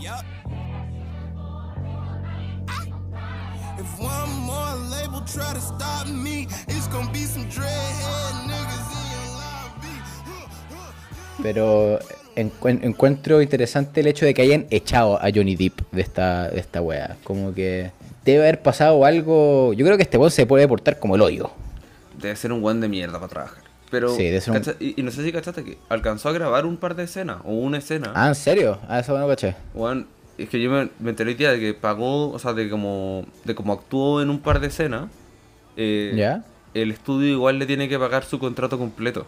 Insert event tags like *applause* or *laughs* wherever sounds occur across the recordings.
Yup. If one more label try to stop me, it's gonna be some dreadhead niggas in your lobby. Pero encu- encuentro interesante el hecho de que hayan echado a Johnny Depp de esta, de esta wea. Como que debe haber pasado algo. Yo creo que este weón se puede portar como el hoyo. Debe ser un buen de mierda para trabajar. Pero, Sí, debe ser un- y, y no sé si cachaste que alcanzó a grabar un par de escenas, o una escena. Ah, ¿en serio? Ah, eso no caché. Weón, es que yo me, me enteré día de que pagó, o sea, de como, de como actuó en un par de escenas. eh, ¿Ya? El estudio igual le tiene que pagar su contrato completo.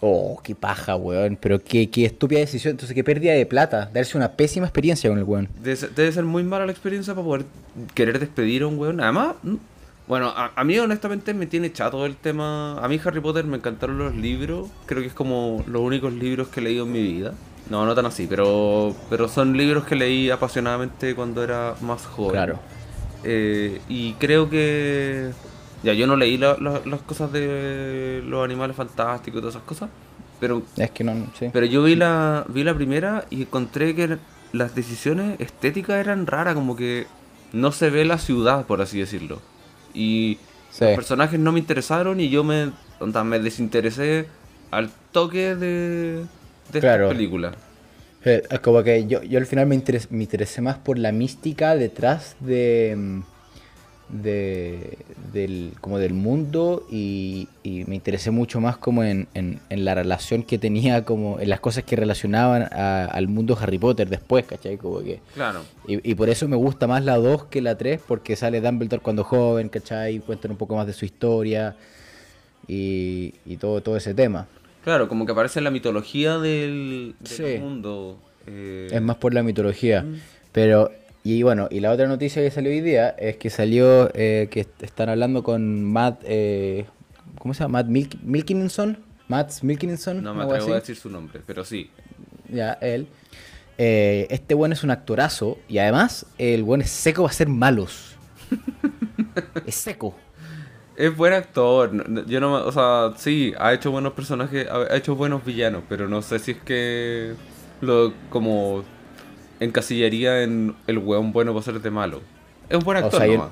Oh, qué paja, weón. Pero qué, qué estúpida decisión. Entonces, qué pérdida de plata. Darse una pésima experiencia con el weón. Debe ser, debe ser muy mala la experiencia para poder querer despedir a un weón. Además, bueno, a, a mí honestamente me tiene chato el tema. A mí Harry Potter me encantaron los libros. Creo que es como los únicos libros que he leído en mi vida. No, no tan así, pero, pero son libros que leí apasionadamente cuando era más joven. Claro. Eh, y creo que... Ya, yo no leí la- la- las cosas de los animales fantásticos y todas esas cosas. Pero Es que no, sí. pero yo vi la, vi la primera y encontré que las decisiones estéticas eran raras, como que no se ve la ciudad, por así decirlo. Y Sí. los personajes no me interesaron y yo me, onda, me desinteresé al toque de, de Claro. esta película. Eh, Es como que yo, yo al final me, interes- me interesé más por la mística detrás de, mm, de del, como del mundo y, y me interesé mucho más como en, en- en la relación que tenía, como en las cosas que relacionaban a- al mundo Harry Potter después, ¿cachai? Como que, Claro. y, y por eso me gusta más la 2 que la 3, porque sale Dumbledore cuando joven, ¿cachai? Cuentan un poco más de su historia y, y todo, todo ese tema. Claro, como que aparece en la mitología del, del Sí. mundo. eh, Es más por la mitología. Pero, y bueno, y la otra noticia que salió hoy día es que salió eh, que est- están hablando con Matt, eh, ¿cómo se llama? Matt Milk Milkinson. Matt Milkinson. No me atrevo a decir su nombre, pero sí. Ya, él. Eh, este buen es un actorazo y además el buen es seco va a ser malos. *laughs* es seco. Es buen actor. Yo no, o sea, sí, ha hecho buenos personajes, ha hecho buenos villanos, pero no sé si es que lo como encasillaría en el weón bueno ser de malo. Es un buen O actor, sea, yo,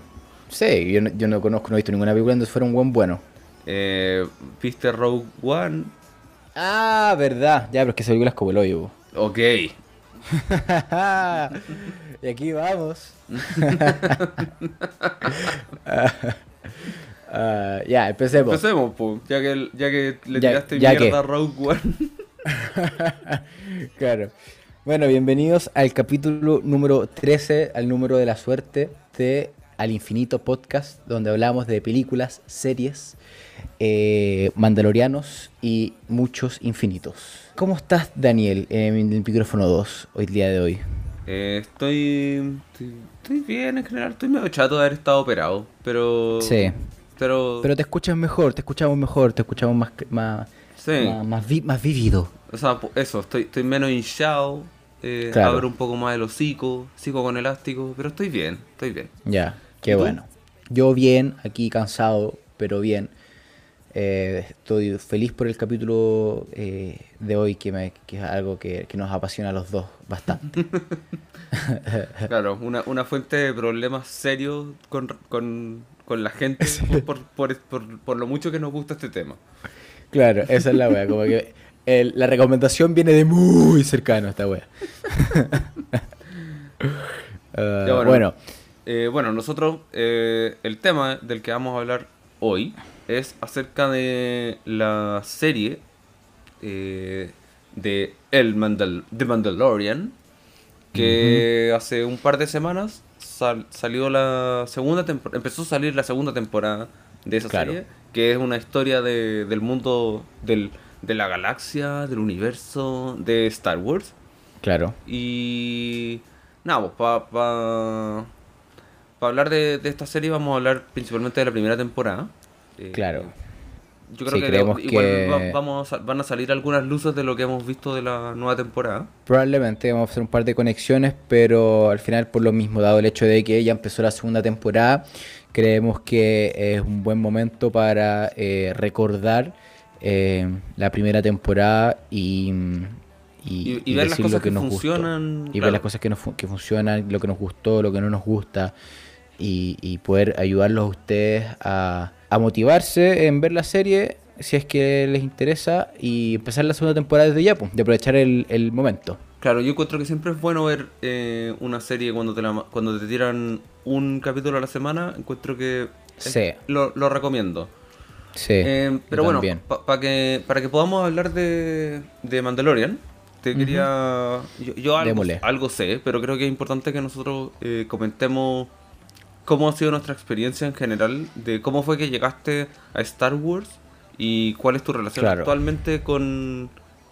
sí, yo no, yo no conozco, no he visto ninguna película donde fuera un buen bueno. Eh, ¿Viste Rogue One? Ah, verdad. Ya, pero es que esa película es como el hoyo. *laughs* Ok. y aquí vamos. *laughs* Ah, ya, empecemos. Empecemos, po, ya que, ya que le Ya- tiraste ya mierda que. a Rogue One. *laughs* claro. Bueno, bienvenidos al capítulo número 13, al número de la suerte de Al Infinito Podcast, donde hablamos de películas, series, eh, mandalorianos y muchos infinitos. ¿Cómo estás, Daniel, en el micrófono 2, hoy día de hoy? Eh, estoy, estoy. estoy bien en general, estoy medio chato de haber estado operado, pero. Sí. Pero. Pero te escuchas mejor, te escuchamos mejor, te escuchamos más, más, sí. más, más vi- más vívido. O sea, eso, estoy, estoy menos hinchado, eh, Claro. abro un poco más el hocico, sigo con elástico, pero estoy bien, estoy bien. Ya, qué bueno. Yo bien, aquí cansado, pero bien. Eh, estoy feliz por el capítulo eh, de hoy, que, me- que es algo que, que nos apasiona a los dos bastante. *laughs* Claro, una, una fuente de problemas serios con, con, con la gente *laughs* por, por, por, por lo mucho que nos gusta este tema. claro, esa es la wea, como que el- la recomendación viene de muy cercano a esta wea. *laughs* Ah, bueno. bueno, Eh, bueno, nosotros, eh, el tema del que vamos a hablar hoy es acerca de la serie eh, de El Mandal The Mandalorian, que hace un par de semanas sal- salió la segunda empezó a salir la segunda temporada de esa Claro. serie, que es una historia de- del mundo, del, de la galaxia, del universo, de Star Wars. claro. Y nada, pues para pa, pa hablar de, de esta serie vamos a hablar principalmente de la primera temporada. Eh, Claro. Yo creo Sí, que creemos igual que- va- vamos a- van a salir algunas luces de lo que hemos visto de la nueva temporada. Probablemente vamos a hacer un par de conexiones, pero al final por lo mismo, dado el hecho de que ya empezó la segunda temporada, creemos que es un buen momento para eh, recordar eh, la primera temporada y, y, Y- y ver las cosas lo que, que nos gustó. funcionan, Y claro. ver las cosas que, nos, que funcionan, lo que nos gustó, lo que no nos gusta. Y, y poder ayudarlos a ustedes a, a motivarse en ver la serie si es que les interesa y empezar la segunda temporada desde ya, pues, de aprovechar el, el momento. Claro, yo encuentro que siempre es bueno ver eh, una serie cuando te, la cuando te tiran un capítulo a la semana. Encuentro que es- Sí. lo, lo recomiendo. Sí, Eh, pero bueno, pa- pa que, para que podamos hablar de, de Mandalorian, te quería... Yo, yo algo, algo sé, pero creo que es importante que nosotros eh, comentemos cómo ha sido nuestra experiencia en general, de cómo fue que llegaste a Star Wars y cuál es tu relación Claro. actualmente con,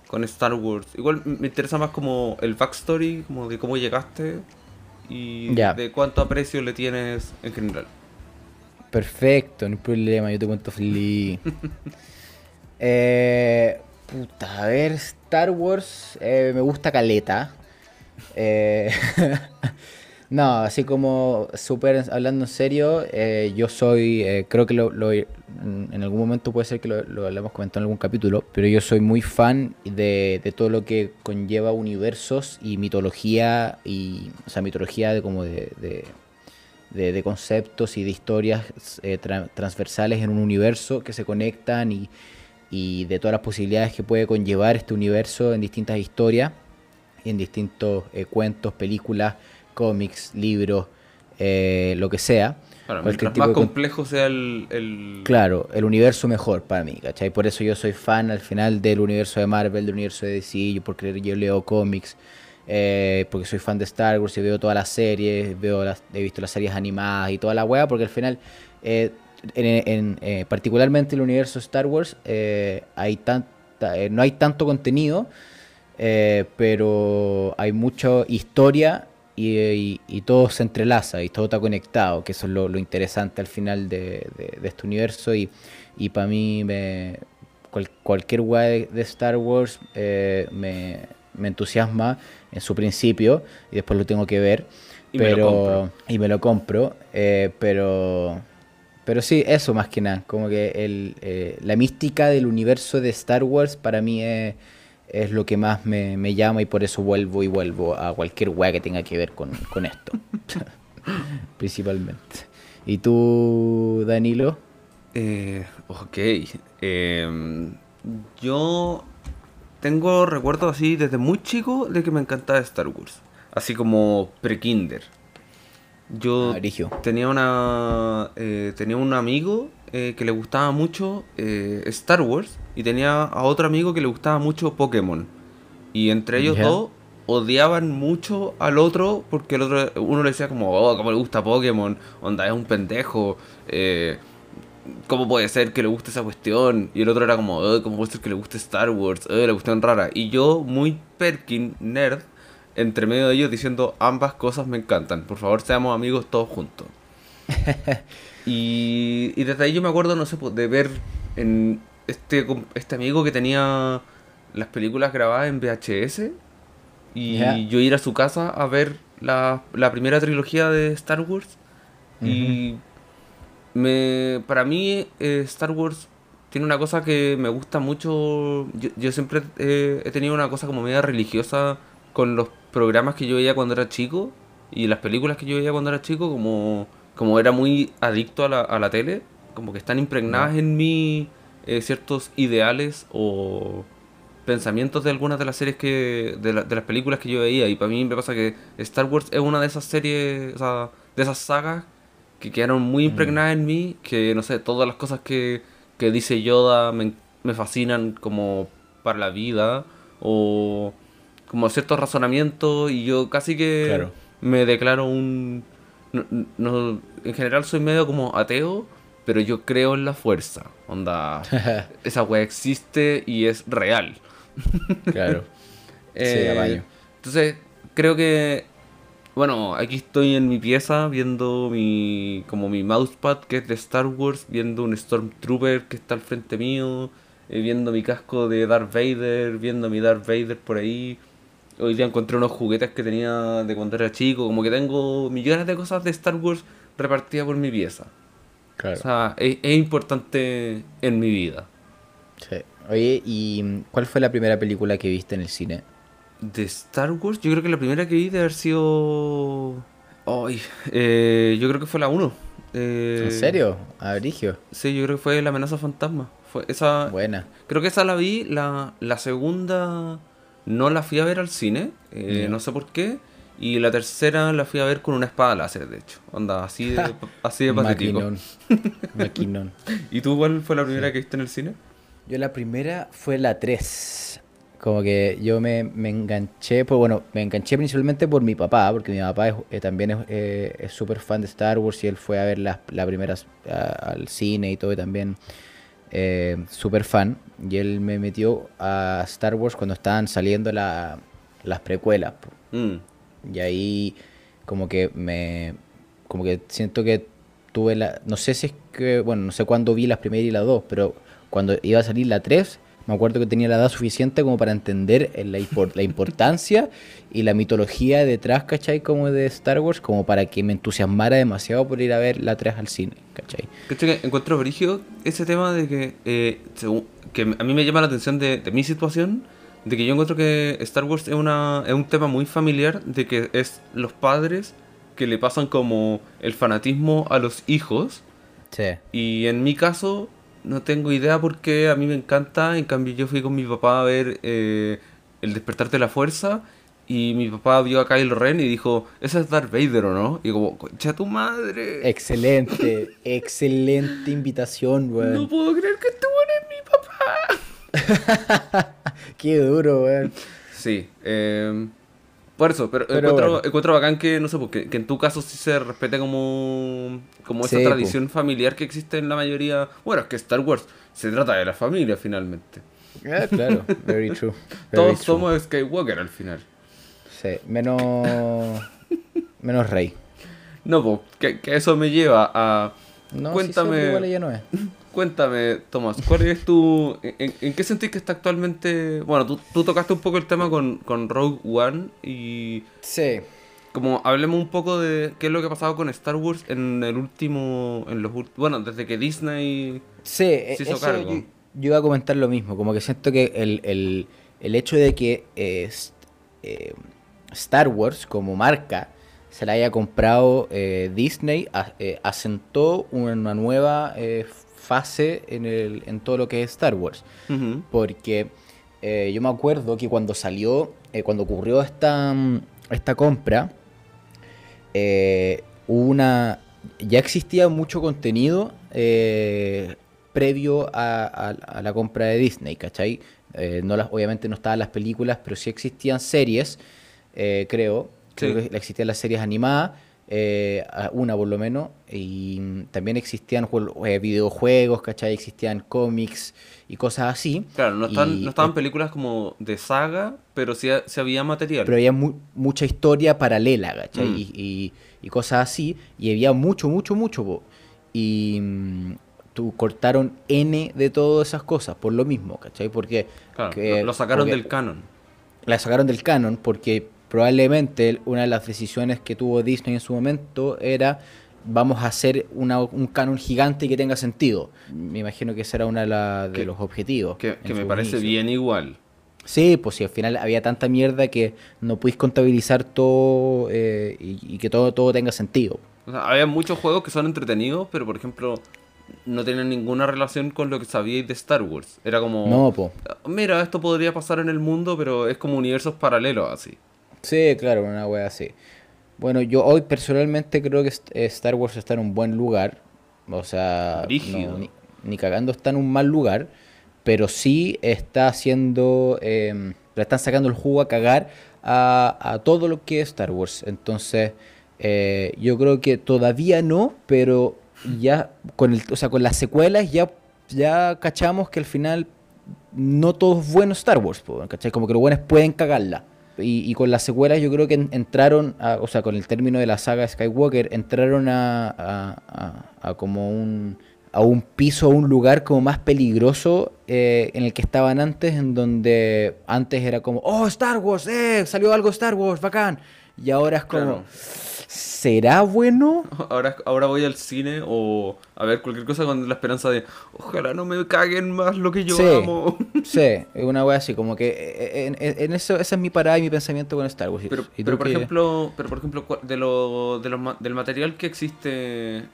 con Star Wars. Igual me interesa más como el backstory, como de cómo llegaste y de cuánto aprecio le tienes en general. Perfecto, no hay problema, yo te cuento feliz. *laughs* eh, puta, a ver, Star Wars eh, me gusta caleta. Eh, *laughs* no, así como súper hablando en serio, eh, yo soy, eh, creo que lo, lo- en algún momento puede ser que lo, lo hablamos comentado en algún capítulo, pero yo soy muy fan de, de todo lo que conlleva universos y mitología, y, o sea, mitología de como de- de, de, de conceptos y de historias eh, tra- transversales en un universo que se conectan y, y de todas las posibilidades que puede conllevar este universo en distintas historias, en distintos eh, cuentos, películas, cómics, libros, eh, lo que sea. Claro, Cualquier mientras tipo más con- complejo sea el... el- Claro, el universo mejor para mí, ¿cachai? Por eso yo soy fan al final del universo de Marvel, del universo de DC, yo porque yo leo cómics, eh, porque soy fan de Star Wars y veo todas las series, veo las, he visto las series animadas y toda la weá, porque al final, eh, en, eh, particularmente el universo Star Wars, eh, hay tanta, no hay tanto contenido, pero hay mucha historia y, todo se entrelaza y todo está conectado, que eso es lo, interesante al final de, este universo y, y para mí me, cual- cualquier weá de, de Star Wars me, me entusiasma en su principio y después lo tengo que ver. Y me lo pero, compro. y me lo compro, eh, pero pero sí, eso más que nada, como que el, eh, la mística del universo de Star Wars para mí es, es lo que más me, me llama y por eso vuelvo y vuelvo a cualquier weá que tenga que ver con, con esto, *laughs* principalmente. ¿Y tú, Danilo? Eh, ok. em, yo tengo recuerdos así desde muy chico de que me encantaba Star Wars. Así como pre-kinder. Yo Ah, tenía una eh, tenía un amigo eh, que le gustaba mucho eh, Star Wars y tenía a otro amigo que le gustaba mucho Pokémon. Y entre ellos dos odiaban mucho al otro porque el otro uno le decía como, oh, cómo le gusta Pokémon, onda es un pendejo, eh, ¿cómo puede ser que le guste esa cuestión? Y el otro era como, oh, ¿cómo puede ser que le guste Star Wars? Oh, la cuestión rara. Y yo, muy Perkin, nerd, entre medio de ellos diciendo, ambas cosas me encantan, por favor seamos amigos todos juntos. *laughs* y, y desde ahí yo me acuerdo, no sé, de ver en este, este amigo que tenía las películas grabadas en VHS y yo ir a su casa a ver la, la primera trilogía de Star Wars. Y me, para mí eh, Star Wars tiene una cosa que me gusta mucho. Yo, yo siempre eh, he tenido una cosa como media religiosa con los programas que yo veía cuando era chico y las películas que yo veía cuando era chico, como, como era muy adicto a la, a la tele, como que están impregnadas en mí eh, ciertos ideales o pensamientos de algunas de las series que de, la- de las películas que yo veía y para mí me pasa que Star Wars es una de esas series o sea, de esas sagas que quedaron muy impregnadas en mí que no sé todas las cosas que, que dice Yoda me, me fascinan como para la vida o como ciertos razonamientos y yo casi que Claro. me declaro un no, no- en general soy medio como ateo pero yo creo en la fuerza onda *laughs* esa weá existe y es real Claro. *laughs* Sí, eh, apaño. entonces, creo que. Bueno, aquí estoy en mi pieza viendo mi. como mi mousepad que es de Star Wars, viendo un Stormtrooper que está al frente mío, eh, viendo mi casco de Darth Vader, viendo mi Darth Vader por ahí. Hoy día encontré unos juguetes que tenía de cuando era chico, como que tengo millones de cosas de Star Wars repartidas por mi pieza. Claro. O sea, es, es importante en mi vida. Sí. Oye, ¿y cuál fue la primera película que viste en el cine? De Star Wars, yo creo que la primera que vi debe haber sido. Ay, eh, yo creo que fue la 1. Eh, ¿En serio? Abrigio. Sí, yo creo que fue La amenaza fantasma. Fue esa, Buena. Creo que esa la vi. La, la segunda no la fui a ver al cine. eh. No sé por qué. Y la tercera la fui a ver con una espada láser, de hecho. Onda, así de, *laughs* así de patético. Maquinón. *laughs* Maquinón. ¿Y tú cuál fue la primera que viste en el cine? Yo la primera fue la 3. Como que yo me, me enganché, pues bueno, me enganché principalmente por mi papá, porque mi papá es- eh, también es eh, es súper fan de Star Wars y él fue a ver las la primeras al cine y todo, y también eh, súper fan. Y él me metió a Star Wars cuando estaban saliendo la- las precuelas. Mm. Y ahí como que me... Como que siento que tuve la... No sé si es que... Bueno, no sé cuándo vi las primeras y las dos, pero cuando iba a salir la 3, me acuerdo que tenía la edad suficiente como para entender la, impor- la importancia y la mitología detrás, ¿cachai? Como de Star Wars, como para que me entusiasmara demasiado por ir a ver la 3 al cine, ¿cachai? ¿Cachai que encuentro brígido ese tema de que, eh, que a mí me llama la atención de, de mi situación, de que yo encuentro que Star Wars es, una, es un tema muy familiar, de que es los padres que le pasan como el fanatismo a los hijos, Sí. y en mi caso no tengo idea por qué a mí me encanta, en cambio yo fui con mi papá a ver eh, El despertar de la fuerza, y mi papá vio a Kylo Ren y dijo, ese es Darth Vader, ¿o no? Y como, concha tu madre. Excelente, *laughs* excelente invitación, weón. No puedo creer que este weón es mi papá. *laughs* Qué duro, weón. Sí, eh, por eso, pero, Pero encuentro, bueno. encuentro bacán que, no sé, porque, que en tu caso sí se respete como, como esa Sí, po. tradición familiar que existe en la mayoría. Bueno, es que Star Wars se trata de la familia finalmente. Ah, claro, *laughs* very true. very Todos true. somos Skywalker al final. Sí, menos. menos rey. No, pues, que, que eso me lleva a... No, cuéntame, igual ella no es. *laughs* cuéntame, Tomás, ¿cuál es tu... En, en qué sentís que está actualmente... Bueno, tú, tú tocaste un poco el tema con, con Rogue One y... Sí. Como hablemos un poco de qué es lo que ha pasado con Star Wars en el último, en los bueno, desde que Disney Sí, Se hizo eso cargo. Yo, yo iba a comentar lo mismo, como que siento que el, el- el hecho de que eh, eh, Star Wars como marca se la haya comprado eh, Disney eh, asentó una nueva eh, fase en, el, en todo lo que es Star Wars. Porque eh, yo me acuerdo que cuando salió, eh, cuando ocurrió esta, esta compra, eh, hubo una. Ya existía mucho contenido previo a, a- a la compra de Disney, ¿cachai? No las, obviamente no estaban las películas, pero sí existían series, creo. Creo que existían las series animadas, eh, una por lo menos, y también existían eh, videojuegos, ¿cachai? Existían cómics y cosas así. Claro, no, están, Y, no estaban películas como de saga, pero sí, ha- sí había material. pero había mu- mucha historia paralela, ¿cachai? Mm. Y, y- y cosas así, y había mucho, mucho, mucho, po. Y mm, tú cortaron N de todas esas cosas, por lo mismo, ¿cachai? Porque... Claro, que- lo, lo sacaron porque del canon. La sacaron del canon porque probablemente una de las decisiones que tuvo Disney en su momento era vamos a hacer una- un canon gigante que tenga sentido. Me imagino que ese era uno de, la- de Que- los objetivos. Que, me parece inicio. bien igual. Sí, pues si al final había tanta mierda que no pudiste contabilizar todo eh, y, y que todo, todo tenga sentido. O sea, había muchos juegos que son entretenidos, pero por ejemplo, no tienen ninguna relación con lo que sabíais de Star Wars. Era como. No, po. Mira, esto podría pasar en el mundo, pero es como universos paralelos así. Sí, claro, una wea así. Bueno, yo hoy personalmente creo que eh, Star Wars está en un buen lugar. O sea, no, ni, ni cagando está en un mal lugar. Pero sí está haciendo. eh, le están sacando el jugo a cagar a, a todo lo que es Star Wars. Entonces, eh, yo creo que todavía no, pero ya con el, o sea, con las secuelas ya, ya cachamos que al final no todo es bueno Star Wars, ¿cachai? Como que los buenos pueden cagarla. Y, y con las secuelas yo creo que en- entraron, a- o sea, con el término de la saga Skywalker, entraron a- a como un, a un piso, a un lugar como más peligroso eh, en el que estaban antes, en donde antes era como, oh, Star Wars, eh, salió algo Star Wars, bacán. Y ahora es como, Claro. ¿será bueno? *laughs* Ahora, ahora voy al cine o a ver cualquier cosa con la esperanza de ojalá no me caguen más lo que yo Sí. amo. *laughs* Sí, es una wea así, como que eh, en, en- en eso, esa es mi parada y mi pensamiento con Star Wars. Pero, ¿Y tú pero por qué? ejemplo, pero por ejemplo, de lo, de los ma- del material que existe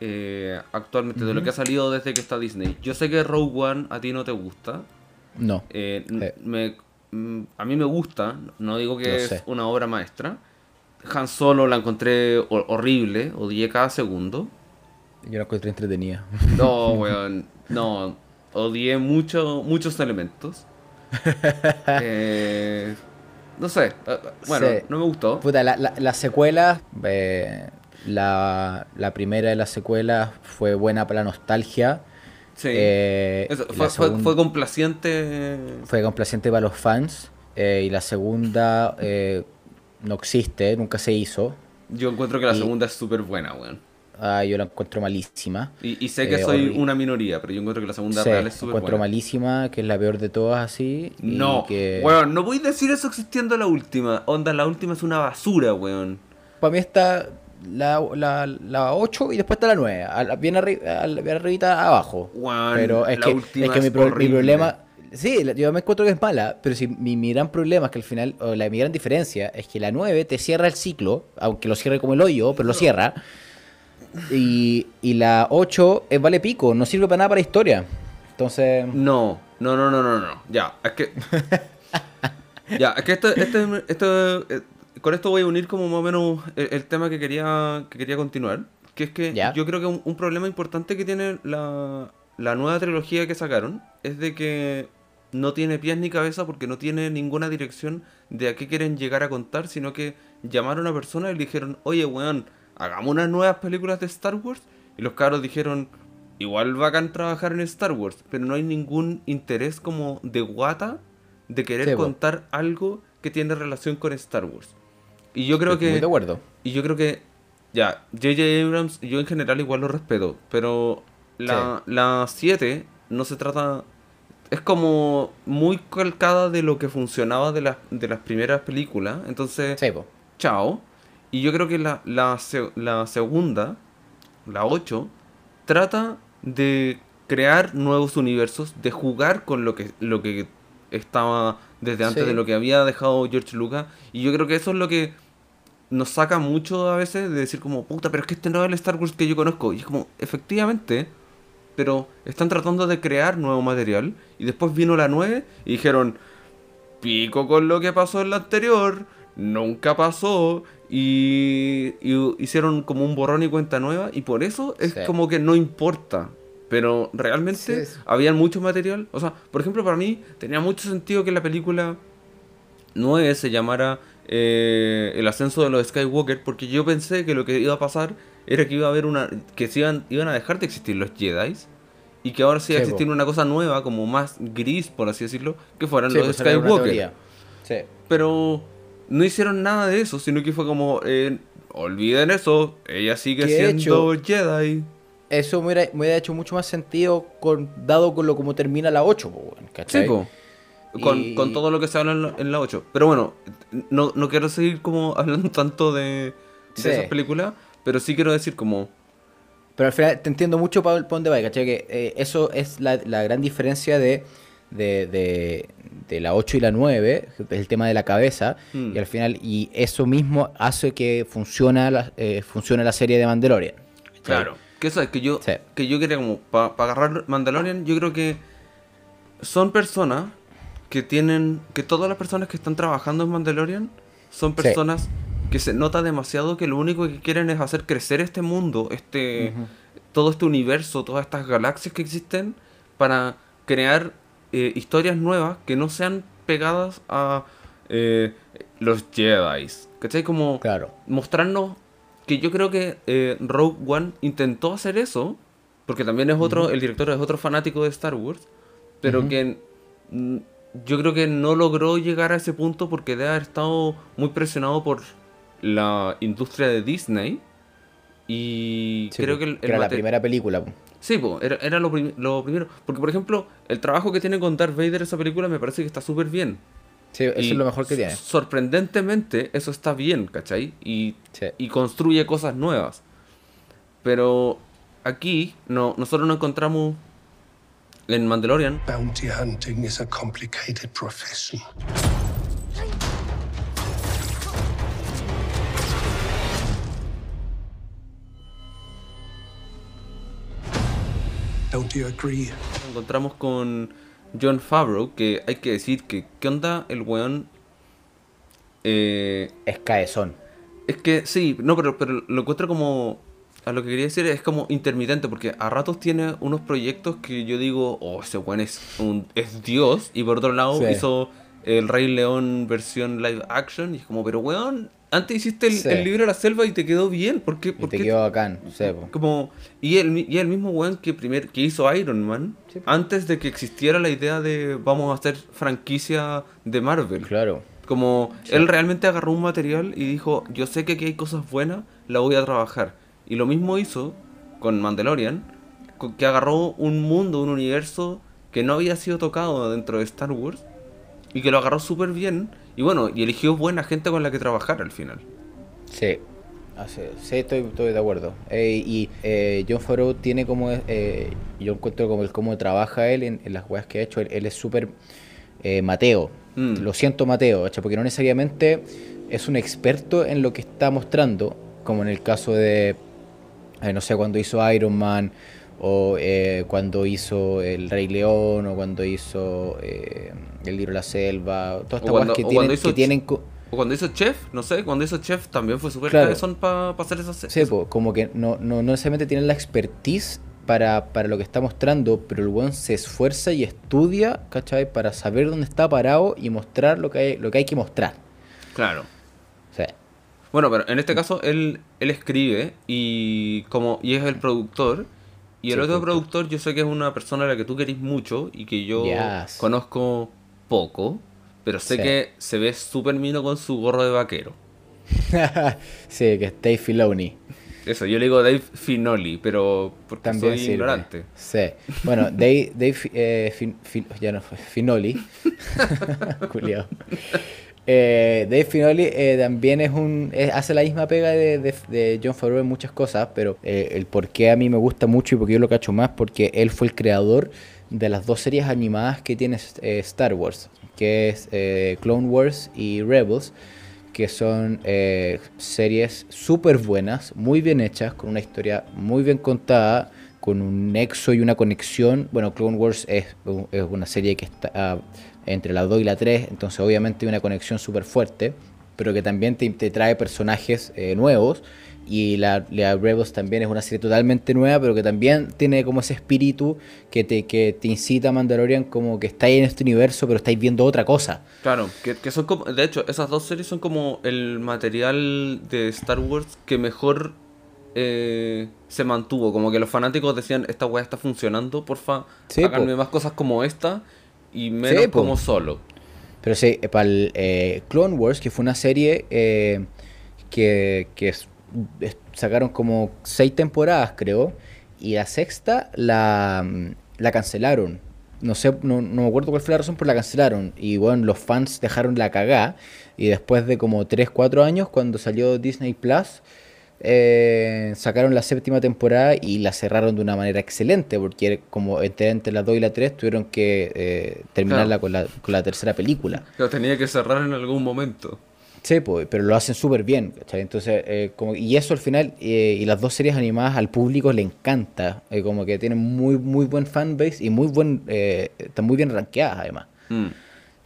eh, actualmente, de lo que ha salido desde que está Disney. Yo sé que Rogue One a ti no te gusta. No. eh, Eh. me- a mí me gusta, no digo que es sé. una obra maestra. Han Solo la encontré ho- horrible, odié cada segundo. Yo la encontré entretenida. No, *laughs* weón, no, odié mucho, muchos elementos. *laughs* Eh, no sé, eh, bueno, Sí. no me gustó. Puta, la, la, las secuelas, eh, la, la primera de las secuelas fue buena para la nostalgia. Sí. Eh, Eso, y fue, fue- complaciente. fue complaciente para los fans. eh, y la segunda eh, no existe, nunca se hizo. Yo encuentro que la Y- segunda es súper buena, weón. Ah, yo la encuentro malísima. Y, y sé que Eh, soy una minoría, pero yo encuentro que la segunda Sí, real es súper encuentro buena. malísima, que es la peor de todas así. y No, que... weón, no voy a decir eso existiendo la última. Onda, la última es una basura, weón. Para mí está la, la, la 8 y después está la 9. a Bien, arri- a bien arribita abajo. Pero es que, es que mi, pro- mi problema. Sí, yo me encuentro que es mala, pero si mi, mi gran problema es que al final, o la mi gran diferencia es que la 9 te cierra el ciclo, aunque lo cierre como el hoyo, pero lo cierra. Y, y la 8 es vale pico, no sirve para nada para la historia. Entonces, No, no, no, no, no, no. Ya, es que. *laughs* ya, es que esto, este, esto, eh, con esto voy a unir como más o menos el, el tema que quería, que quería continuar. Que es que Ya. yo creo que un, un problema importante que tiene la, la nueva trilogía que sacaron es de que no tiene pies ni cabeza porque no tiene ninguna dirección de a qué quieren llegar a contar, sino que llamaron a una persona y le dijeron, oye, weón, hagamos unas nuevas películas de Star Wars. Y los cabros dijeron, igual bacán trabajar en Star Wars, pero no hay ningún interés como de guata de querer Sí, contar algo que tiene relación con Star Wars. Y yo creo estoy muy que... de acuerdo. Y yo creo que, ya, J.J. Abrams, yo en general igual lo respeto, pero la, la 7 no se trata... Es como muy calcada de lo que funcionaba de, las de las primeras películas, entonces, Sí, chao. Y yo creo que la, la, la segunda, la 8, trata de crear nuevos universos, de jugar con lo que, lo que estaba desde antes Sí. de lo que había dejado George Lucas. Y yo creo que eso es lo que nos saca mucho a veces de decir como, puta, pero es que este no es el Star Wars que yo conozco. Y es como, efectivamente, pero están tratando de crear nuevo material. Y después vino la 9 y dijeron, pico con lo que pasó en la anterior, nunca pasó. Y, y hicieron como un borrón y cuenta nueva. Y por eso es Sí. como que no importa. Pero realmente Sí, sí. había mucho material. O sea, por ejemplo, para mí tenía mucho sentido que la película 9 se llamara eh, El ascenso de los Skywalker, porque yo pensé que lo que iba a pasar era que iba a haber una. que se iban, iban a dejar de existir los Jedi. Y que ahora sí iba a existir una cosa nueva, como más gris, por así decirlo, que fueran Sí, los pues, Skywalker. Sí. Pero no hicieron nada de eso, sino que fue como. eh, olviden eso, ella sigue siendo Jedi. Eso me hubiera, me hubiera hecho mucho más sentido con, dado con lo como termina la 8, po, weón, Sí, ¿cachai? po. Con, Y- con todo lo que se habla en la, en la 8. Pero bueno, no, no quiero seguir como *laughs* hablando tanto de, de esas películas, pero sí quiero decir como... Pero al final te entiendo mucho para dónde va, ¿cachai? Que eh, eso es la, la gran diferencia de, de, de, de la 8 y la 9, es el tema de la cabeza, Mm. y al final, y eso mismo hace que funciona la, eh, funcione la serie de Mandalorian. ¿cachai? Que eso es que yo, Sí. que yo quería como, para agarrar Mandalorian, yo creo que son personas que tienen, que todas las personas que están trabajando en Mandalorian son Sí. personas que se nota demasiado que lo único que quieren es hacer crecer este mundo, este, todo este universo, todas estas galaxias que existen para crear eh, historias nuevas que no sean pegadas a eh, los Jedi. ¿Cachai? Como Claro. mostrarnos que yo creo que eh, Rogue One intentó hacer eso, porque también es otro, el director es otro fanático de Star Wars, pero que yo creo que no logró llegar a ese punto porque debe haber estado muy presionado por la industria de Disney. Y Sí, creo que el, el era la primera película. Sí, po, era, era lo, prim- lo primero. Porque, por ejemplo, el trabajo que tiene con Darth Vader esa película me parece que está súper bien. Sí, eso Y es lo mejor que tiene. Sorprendentemente, eso está bien, ¿cachai? Y, Sí. y construye cosas nuevas. Pero aquí no, nosotros no encontramos en Mandalorian Bounty hunting is a complicated profession. Don't you agree? nos encontramos con John Favreau, que hay que decir que, ¿qué onda el weón? Eh, Es caezón. es que sí, no, pero, pero lo encuentro como. A lo que quería decir es como intermitente, porque a ratos tiene unos proyectos que yo digo, oh, ese weón es, un, es Dios, y por otro lado Sí. hizo el Rey León versión live action, y es como, pero weón, antes hiciste el, Sí. el libro de la selva y te quedó bien, ¿por qué? Y por te qué quedó bacán. Sí, po. como y el, y el mismo weón que primer que hizo Iron Man Sí. antes de que existiera la idea de vamos a hacer franquicia de Marvel Claro. como él realmente agarró un material y dijo yo sé que aquí hay cosas buenas la voy a trabajar y lo mismo hizo con Mandalorian que agarró un mundo un universo que no había sido tocado dentro de Star Wars y que lo agarró súper bien y bueno y eligió buena gente con la que trabajar al final Sí. Sí, estoy, estoy de acuerdo. Eh, y eh, John Favreau tiene como. eh, yo encuentro como el cómo trabaja él en, en las weas que ha hecho. Él, él es súper eh, Mateo. Mm. Lo siento, Mateo, porque no necesariamente es un experto en lo que está mostrando, como en el caso de. Eh, no sé, cuando hizo Iron Man, o eh, cuando hizo El Rey León, o cuando hizo eh, El Libro de la Selva. Todas estas weas que tienen. hizo Que tienen co- O cuando hizo Chef, no sé, cuando hizo Chef también fue súper Claro. cabezón para hacer esas Sí, po, como que no, no, no necesariamente tienen la expertise para, para lo que está mostrando, pero el weón se esfuerza y estudia, ¿cachai? Para saber dónde está parado y mostrar lo que hay, lo que, hay que mostrar. Claro. Bueno, pero en este caso él, él escribe y como y es el productor. Y el Sí, otro productor. yo sé que es una persona a la que tú querís mucho y que yo Yes. conozco poco, pero sé Sí. que se ve súper mino con su gorro de vaquero. *laughs* sí, que es Dave Filoni. Eso, yo le digo Dave Finoli, pero porque También soy sirve. ignorante. Sí. Bueno, Dave, Dave eh, Fin- Fin- ya no fue, Finoli. *laughs* *laughs* Culiao. Eh, Dave Finoli eh, también es un hace la misma pega de, John Favreau en muchas cosas, pero eh, el por qué a mí me gusta mucho y porque yo lo cacho más, porque él fue el creador de las dos series animadas que tiene eh, Star Wars, que es Clone Wars y Rebels, que son series súper buenas, muy bien hechas, con una historia muy bien contada, con un nexo y una conexión. Bueno, Clone Wars es, una serie que está entre la 2 y la 3, entonces obviamente hay una conexión súper fuerte, pero que también te, te trae personajes eh, nuevos. Y la, la Rebels también es una serie totalmente nueva, pero que también tiene como ese espíritu que te, que te incita a Mandalorian como que estáis en este universo, pero estáis viendo otra cosa. Claro, que, que son como, de hecho, esas dos series son como el material de Star Wars que mejor eh, se mantuvo. Como que los fanáticos decían, esta weá está funcionando, porfa, Sí, háganme po. más cosas como esta y menos Sí, como solo. Pero sí, para el eh, Clone Wars, que fue una serie eh, que, que es- es- sacaron como seis temporadas, creo, y la sexta la, mm, la cancelaron. No sé, no, no me acuerdo cuál fue la razón, pero la cancelaron. Y bueno, los fans dejaron la cagá. Y después de como 3, 4 años, cuando salió Disney Plus, eh, sacaron la séptima temporada y la cerraron de una manera excelente, porque como entre, entre las 2 y la 3 tuvieron que eh, terminarla Claro. con, la, con la tercera película. Lo tenía que cerrar en algún momento. Sí, pues, pero lo hacen súper bien, ¿cachai? Entonces, eh, como, y eso al final, y las dos series animadas al público le encanta, como que tienen muy, muy buen fanbase y muy buen, eh, están muy bien rankeadas además. Mm.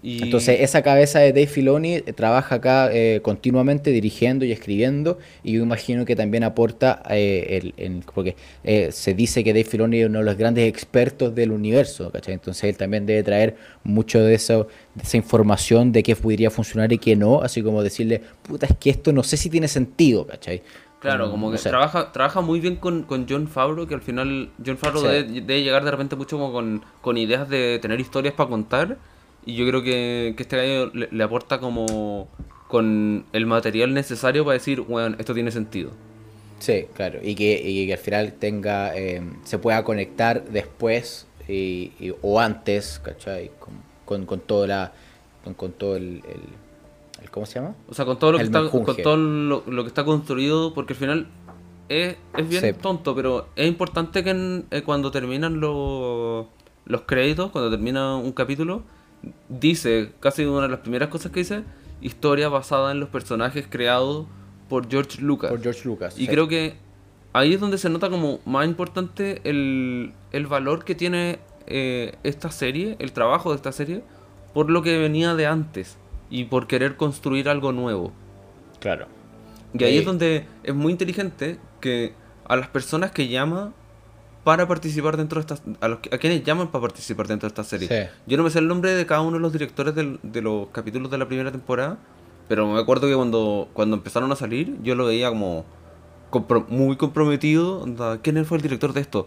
Y- Entonces, esa cabeza de Dave Filoni eh, trabaja acá eh, continuamente dirigiendo y escribiendo, y yo imagino que también aporta, eh, el, el- porque eh, se dice que Dave Filoni es uno de los grandes expertos del universo, ¿cachai? Entonces, él también debe traer mucho de, eso, de esa información de qué podría funcionar y qué no, así como decirle, puta, es que esto no sé si tiene sentido, ¿cachai? Claro, como no que sé. trabaja, trabaja muy bien con, con John Favreau, que al final John Favreau Sí. debe, debe llegar de repente mucho como con, con ideas de tener historias para contar. Y yo creo que, que este gallo le, le aporta como con el material necesario para decir, bueno, esto tiene sentido. Sí, claro, y que, y que al final tenga, eh, se pueda conectar después y, y- o antes, ¿cachai? Con, con, con toda la, con todo el, el, ¿Cómo se llama? O sea, con todo lo que está, con todo lo, lo que está construido, porque al final es, es bien Sí. tonto, pero es importante que en- eh, cuando terminan los, los créditos, cuando termina un capítulo, dice, casi una de las primeras cosas que dice, historia basada en los personajes creados por George Lucas. Por George Lucas. Y sí. creo que ahí es donde se nota como más importante el, el valor que tiene eh, esta serie, el trabajo de esta serie, por lo que venía de antes y por querer construir algo nuevo. Claro. Y ahí Eh, es donde es muy inteligente que a las personas que llama para participar dentro de estas... A, los, a quienes llaman para participar dentro de esta serie. Sí. Yo no me sé el nombre de cada uno de los directores del- de los capítulos de la primera temporada, pero me acuerdo que cuando, cuando empezaron a salir, yo lo veía como compro- muy comprometido. ¿Quién fue el director de esto?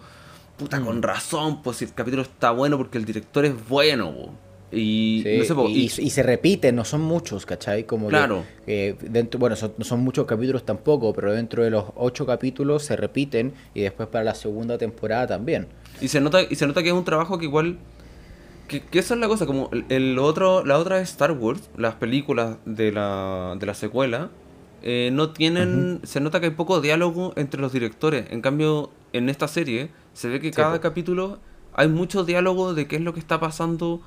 Puta, con Mm. razón, pues si el capítulo está bueno porque el director es bueno. po. Y, Sí, no sé, po, y, y- y se repiten, no son muchos, ¿cachai? Como que, Claro. eh, dentro, bueno, son- no son muchos capítulos tampoco, pero dentro de los ocho capítulos se repiten y después para la segunda temporada también. Y se nota, y se nota que es un trabajo que igual. Que, que esa es la cosa, como el, el otro, la otra es Star Wars, las películas de la, de la secuela, eh, no tienen. Se nota que hay poco diálogo entre los directores. En cambio, en esta serie, se ve que Sí, cada capítulo hay mucho diálogo de qué es lo que está pasando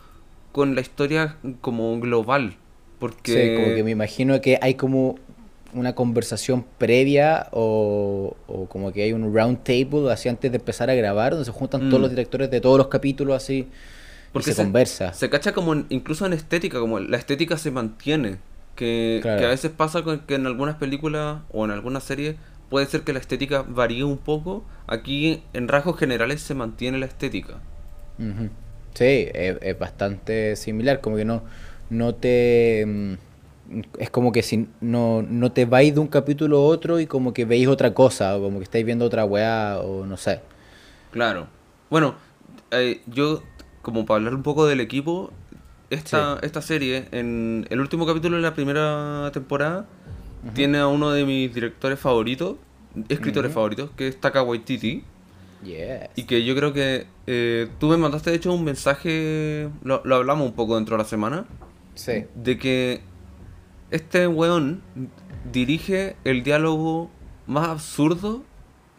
con la historia como global. Porque. Sí, como que me imagino que hay como una conversación previa o, o como que hay un round table así antes de empezar a grabar, donde se juntan Mm. todos los directores de todos los capítulos así Porque y se, conversa. Se cacha como en- incluso en estética, como la estética se mantiene. Que, Claro. que a veces pasa con- que en algunas películas o en algunas series puede ser que la estética varíe un poco. Aquí en rasgos generales se mantiene la estética. Ujú. Sí, es, es bastante similar, como que no, no te... mm, Es como que si no, no te vais de un capítulo a otro y como que veis otra cosa, o como que estáis viendo otra weá, o no sé. Claro. Bueno, eh, yo, como para hablar un poco del equipo, esta, esta serie, en el último capítulo de la primera temporada, tiene a uno de mis directores favoritos, escritores favoritos, que es Taka Waititi. Yes. Y que yo creo que eh, tú me mandaste de hecho un mensaje, lo, lo hablamos un poco dentro de la semana, Sí. de que este weón dirige el diálogo más absurdo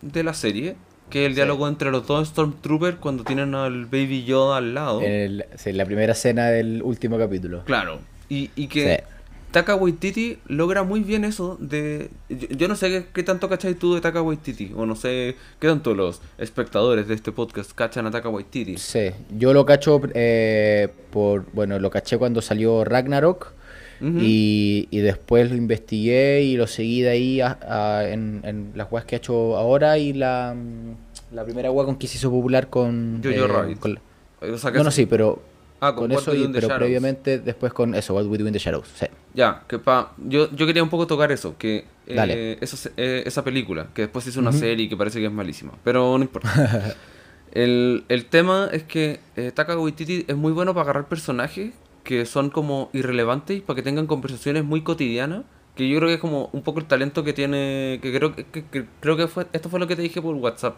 de la serie, que es el Sí. diálogo entre los dos Stormtroopers cuando tienen al Baby Yoda al lado. En el- sí, la primera escena del último capítulo. Claro. Y, y que Sí. Taka Waititi logra muy bien eso de... Yo, yo no sé qué, qué tanto cachai tú de Taka Waititi, o no sé qué tanto los espectadores de este podcast cachan a Taka Waititi. Sí, yo lo cacho eh, por, bueno, lo caché cuando salió Ragnarok y, y después lo investigué y lo seguí de ahí a- a- en, en las weas que ha hecho ahora y la, la primera wea con que se hizo popular con... Jojo eh, Rabbit. con- O sea, que no, no, sí, pero Ah, con, con What eso, We Do y, in the pero Shadows. previamente después con eso, What We Do in the Shadows. Sí. Ya, que pa... Yo, yo quería un poco tocar eso, que eh, Dale. esa, se- eh, esa película, que después se hizo una Ujú. serie que parece que es malísima, pero no importa. *laughs* el, el tema es que eh, Taka Waititi es muy bueno para agarrar personajes que son como irrelevantes para que tengan conversaciones muy cotidianas, que yo creo que es como un poco el talento que tiene, que creo que, que- que creo que fue, esto fue lo que te dije por WhatsApp,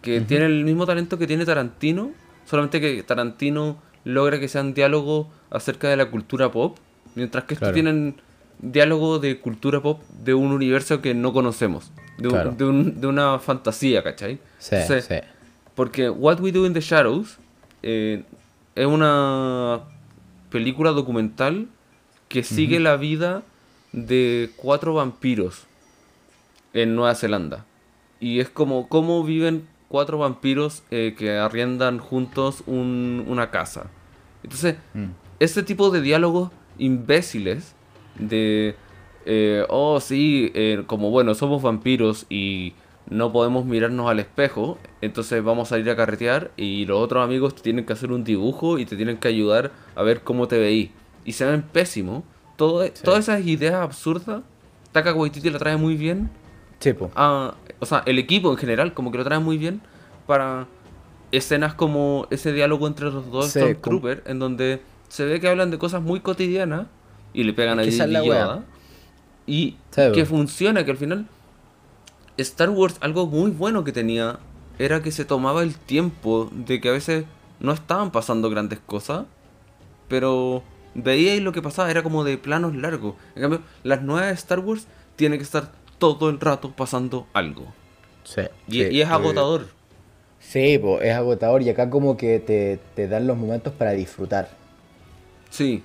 que tiene el mismo talento que tiene Tarantino, solamente que Tarantino logra que sean diálogos acerca de la cultura pop, mientras que estos tienen diálogo de cultura pop de un universo que no conocemos, de, un- de, un- de una fantasía, ¿cachai? Sí, Entonces, sí. Porque What We Do in the Shadows eh, es una película documental que sigue la vida de cuatro vampiros en Nueva Zelanda. Y es como cómo viven cuatro vampiros eh, que arriendan juntos un- una casa. Entonces, Mm. este tipo de diálogos imbéciles de, eh, oh sí, eh, como bueno, somos vampiros y no podemos mirarnos al espejo, entonces vamos a ir a carretear y los otros amigos te tienen que hacer un dibujo y te tienen que ayudar a ver cómo te veí. Y se ven pésimo. Todo, Todas esas ideas absurdas, Taka Waititi la trae muy bien Sí, a- o sea, el equipo en general, como que lo trae muy bien para escenas como ese diálogo entre los dos Sí, Stormtroopers, en donde se ve que hablan de cosas muy cotidianas y le pegan a la Yoda, y Sí, que funciona, que al final Star Wars algo muy bueno que tenía era que se tomaba el tiempo de que a veces no estaban pasando grandes cosas, pero veíais lo que pasaba, era como de planos largos. En cambio, las nuevas Star Wars tienen que estar todo el rato pasando algo. Sí, Y, sí, y es eh, agotador. Sí, po, es agotador y acá como que te, te dan los momentos para disfrutar. Sí,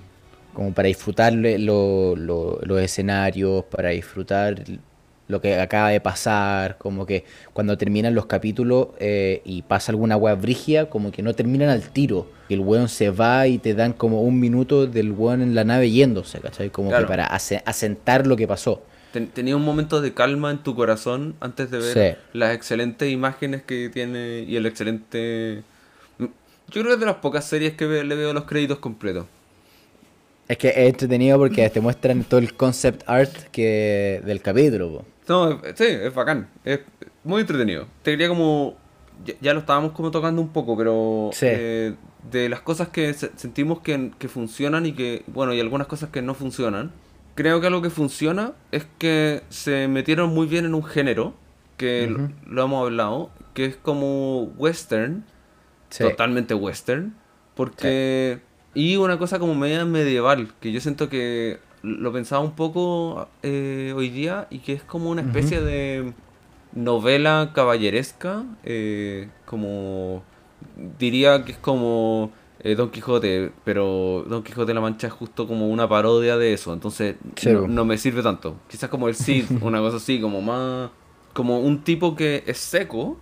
Como para disfrutar lo- lo- los escenarios, para disfrutar lo que acaba de pasar. Como que cuando terminan los capítulos eh, y pasa alguna wea brigia, como que no terminan al tiro. Y el weón se va y te dan como un minuto del weón en la nave yéndose, ¿cachai? Como Claro. que para ase- asentar lo que pasó. Ten- tenía un momento de calma en tu corazón antes de ver Sí. las excelentes imágenes que tiene y el excelente... Yo creo que es de las pocas series que ve- le veo los créditos completos. Es que es entretenido porque te muestran todo el concept art que del capítulo. po. No, sí, es bacán. Es muy entretenido. Te quería como... Ya, ya lo estábamos como tocando un poco, pero... Sí. eh, de las cosas que se- sentimos que, que funcionan y que... Bueno, y algunas cosas que no funcionan. Creo que algo que funciona es que se metieron muy bien en un género, que lo- lo, hemos hablado, que es como western, Sí. totalmente western, porque... Y una cosa como media medieval, que yo siento que lo pensaba un poco eh, hoy día y que es como una especie de novela caballeresca, eh, como diría que es como eh, Don Quijote, pero Don Quijote de la Mancha es justo como una parodia de eso, entonces Sí, no, me sirve tanto. Quizás como el Cid, *laughs* una cosa así, como más... Como un tipo que es seco,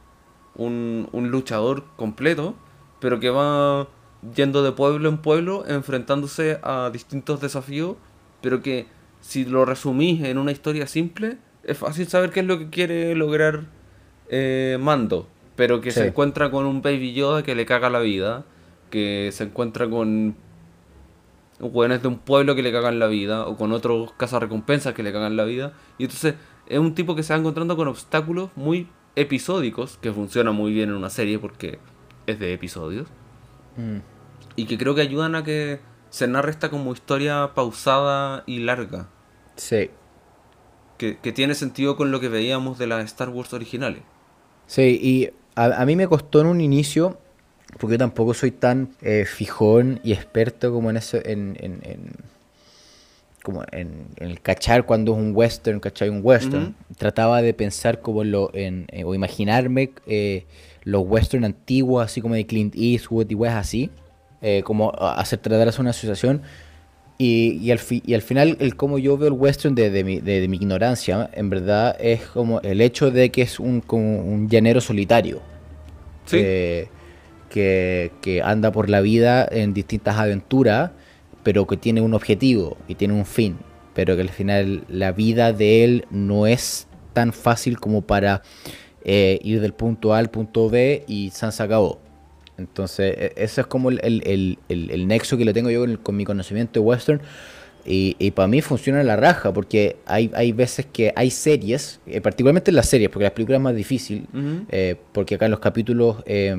un, un luchador completo, pero que va yendo de pueblo en pueblo, enfrentándose a distintos desafíos, pero que si lo resumís en una historia simple, es fácil saber qué es lo que quiere lograr eh, Mando, pero que se encuentra con un Baby Yoda que le caga la vida, que se encuentra con hueones de un pueblo que le cagan la vida, o con otros cazarrecompensas que le cagan la vida, y entonces es un tipo que se va encontrando con obstáculos muy episódicos, que funciona muy bien en una serie porque es de episodios, Mm. y que creo que ayudan a que se narre esta como historia pausada y larga, Sí. que, que tiene sentido con lo que veíamos de las Star Wars originales. Sí, y a, a mí me costó en un inicio, porque yo tampoco soy tan eh, fijón y experto como en eso, en, en, en- como en, en el cachar cuando es un western, cachar un western. Trataba de pensar como lo, en, eh, o imaginarme eh, los western antiguos, así como de Clint Eastwood y weas así, eh, como hacer tratar de hacer una asociación. Y, y, al fi- y al final, el cómo yo veo el western de, de mi, de- de mi ignorancia, en verdad es como el hecho de que es un, como un llanero solitario. Sí. Que, anda por la vida en distintas aventuras, pero que tiene un objetivo y tiene un fin. Pero que al final la vida de él no es tan fácil como para eh, ir del punto A al punto B y San se acabó. Entonces, e- eso es como el, el- el- el- nexo que lo tengo yo con, con mi conocimiento de western. Y, y para mí funciona la raja, porque hay, hay veces que hay series, eh, particularmente en las series, porque las películas es más difícil, eh, porque acá en los capítulos eh,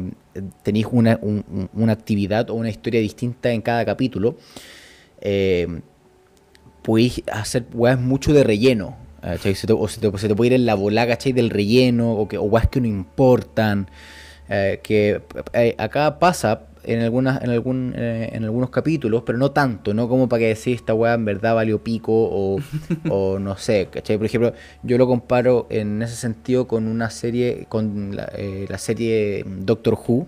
tenéis una, un- un- una actividad o una historia distinta en cada capítulo. Podéis hacer weas mucho de relleno. ¿cachai? Se te- o se te, se te puede ir en la bola, ¿cachai? Del relleno, o, que, o weas que no importan. que acá pasa en algunas en algún eh, en algunos capítulos, pero no tanto, no como para que decir esta wea en verdad valió pico o, *laughs* o no sé, ¿cachai? Por ejemplo, yo lo comparo en ese sentido con una serie, con la, eh, la serie Doctor Who,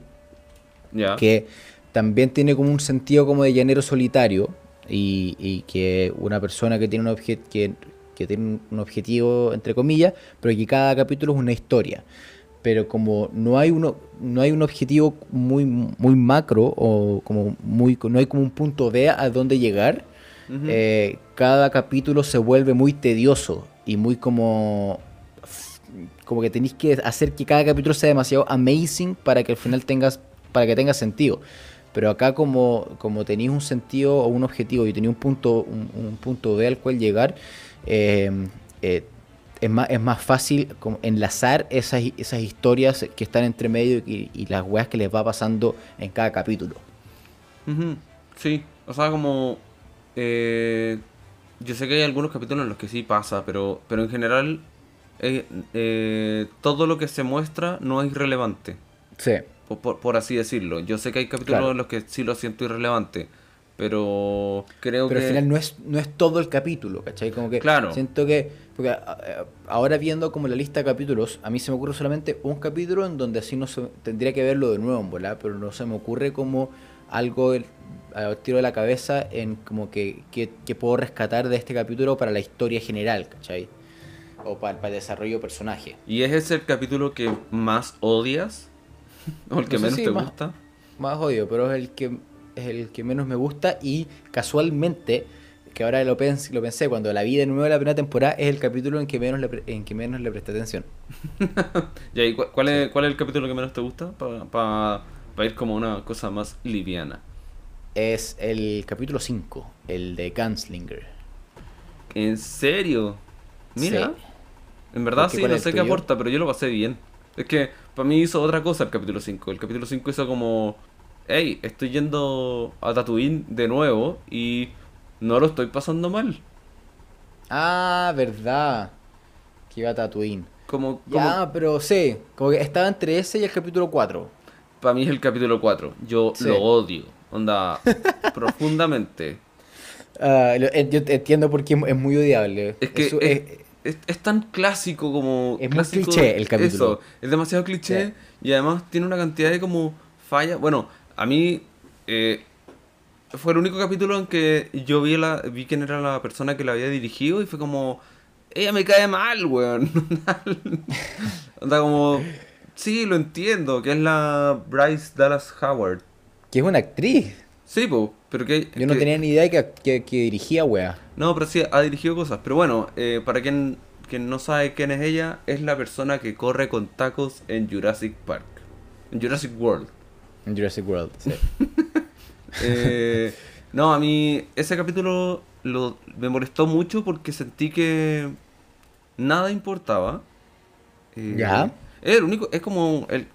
que también tiene como un sentido como de llanero solitario y, y que una persona que tiene un obje- que, que tiene un objetivo entre comillas, pero que cada capítulo es una historia. Pero como no hay uno, no hay un objetivo muy, muy macro o como muy, no hay como un punto B a dónde llegar, eh, cada capítulo se vuelve muy tedioso y muy como como que tenéis que hacer que cada capítulo sea demasiado amazing para que al final tengas para que tenga sentido. Pero acá como como tenéis un sentido o un objetivo y tenéis un punto un, un punto B al cual llegar eh, eh, es más, es más fácil enlazar esas, esas historias que están entre medio y, y las weas que les va pasando en cada capítulo. Sí, o sea, como... eh, yo sé que hay algunos capítulos en los que sí pasa, pero, pero en general eh, eh, todo lo que se muestra no es irrelevante, Sí. por, por- por así decirlo. Yo sé que hay capítulos Claro. en los que sí lo siento irrelevante, Pero creo Pero que... al final no es, no es todo el capítulo, ¿cachai? Como que Claro. siento que. Porque ahora viendo como la lista de capítulos, a mí se me ocurre solamente un capítulo en donde así no se, tendría que verlo de nuevo volar, pero no se me ocurre como algo el- al tiro de la cabeza en como que, que, que puedo rescatar de este capítulo para la historia general, ¿cachai? O para, para el desarrollo de personaje. ¿Y es ese el capítulo que más odias? *laughs* ¿O el que No sé menos te más- gusta? Más odio, pero es el que es el que menos me gusta y casualmente, que ahora lo, pens- lo pensé, cuando la vi de nuevo la primera temporada, es el capítulo en que menos le, en que menos le presté atención. *laughs* ¿y cu- cuál, es, cuál es el capítulo que menos te gusta? Para ir como una cosa más liviana. Es el capítulo 5, el de Gunslinger. ¿En serio? Mira. Sí. En verdad sí, ¿Cuál no sé qué aporta, pero yo lo pasé bien. Es que para mí hizo otra cosa el capítulo 5. El capítulo 5 hizo como, hey, estoy yendo a Tatooine de nuevo y no lo estoy pasando mal. Ah, verdad. Que iba a Tatooine. Como, Ya, pero sí, como que estaba entre ese y el capítulo 4. para mí es el capítulo 4. Yo Sí. lo odio. Onda, *laughs* profundamente. Eh, yo entiendo por qué es muy odiable. Es que Eso es, es- es- es tan clásico como. Es muy clásico- cliché el capítulo. Eso, es demasiado cliché Sí. y además tiene una cantidad de como fallas. Bueno, a mí eh, fue el único capítulo en que yo vi, la, vi quién era la persona que la había dirigido y fue como. Ella me cae mal, weón. *laughs* Onda como. Sí, lo entiendo, que es la Bryce Dallas Howard. que es una actriz. Sí, po, pero que. Yo no que- tenía ni idea que, que, que dirigía, wea. no, pero sí, ha dirigido cosas. Pero bueno, eh, para quien, quien no sabe quién es ella, es la persona que corre con tacos en Jurassic Park. En Jurassic World. En Jurassic World, sí. *laughs* Eh, no, a mí ese capítulo lo, me molestó mucho porque sentí que nada importaba. Eh, Ya. Es el único, es como el,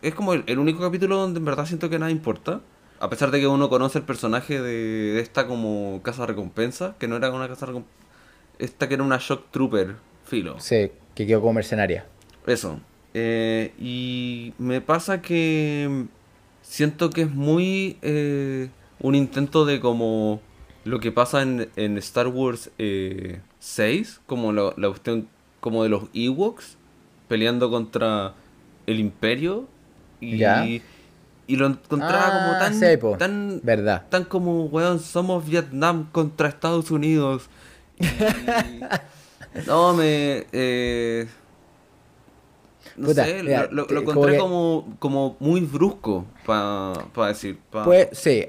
es como el, el único capítulo donde en verdad siento que nada importa. A pesar de que uno conoce el personaje de, de esta como casa recompensa, que no era una casa recompensa, esta que era una shock trooper, filo. Sí, que quedó como mercenaria. Eso. Eh, y me pasa que siento que es muy eh, un intento de como lo que pasa en, en Star Wars eh, 6, como la, la cuestión como de los Ewoks peleando contra el Imperio. Y, Ya. y lo encontraba Ah, como tan, tan, Verdad. tan como, weón, somos Vietnam contra Estados Unidos. Y- *laughs* no, me... eh, no Puta, sé, mira, lo, lo- como encontré que- como, como muy brusco, para decir. pa- Pues sí,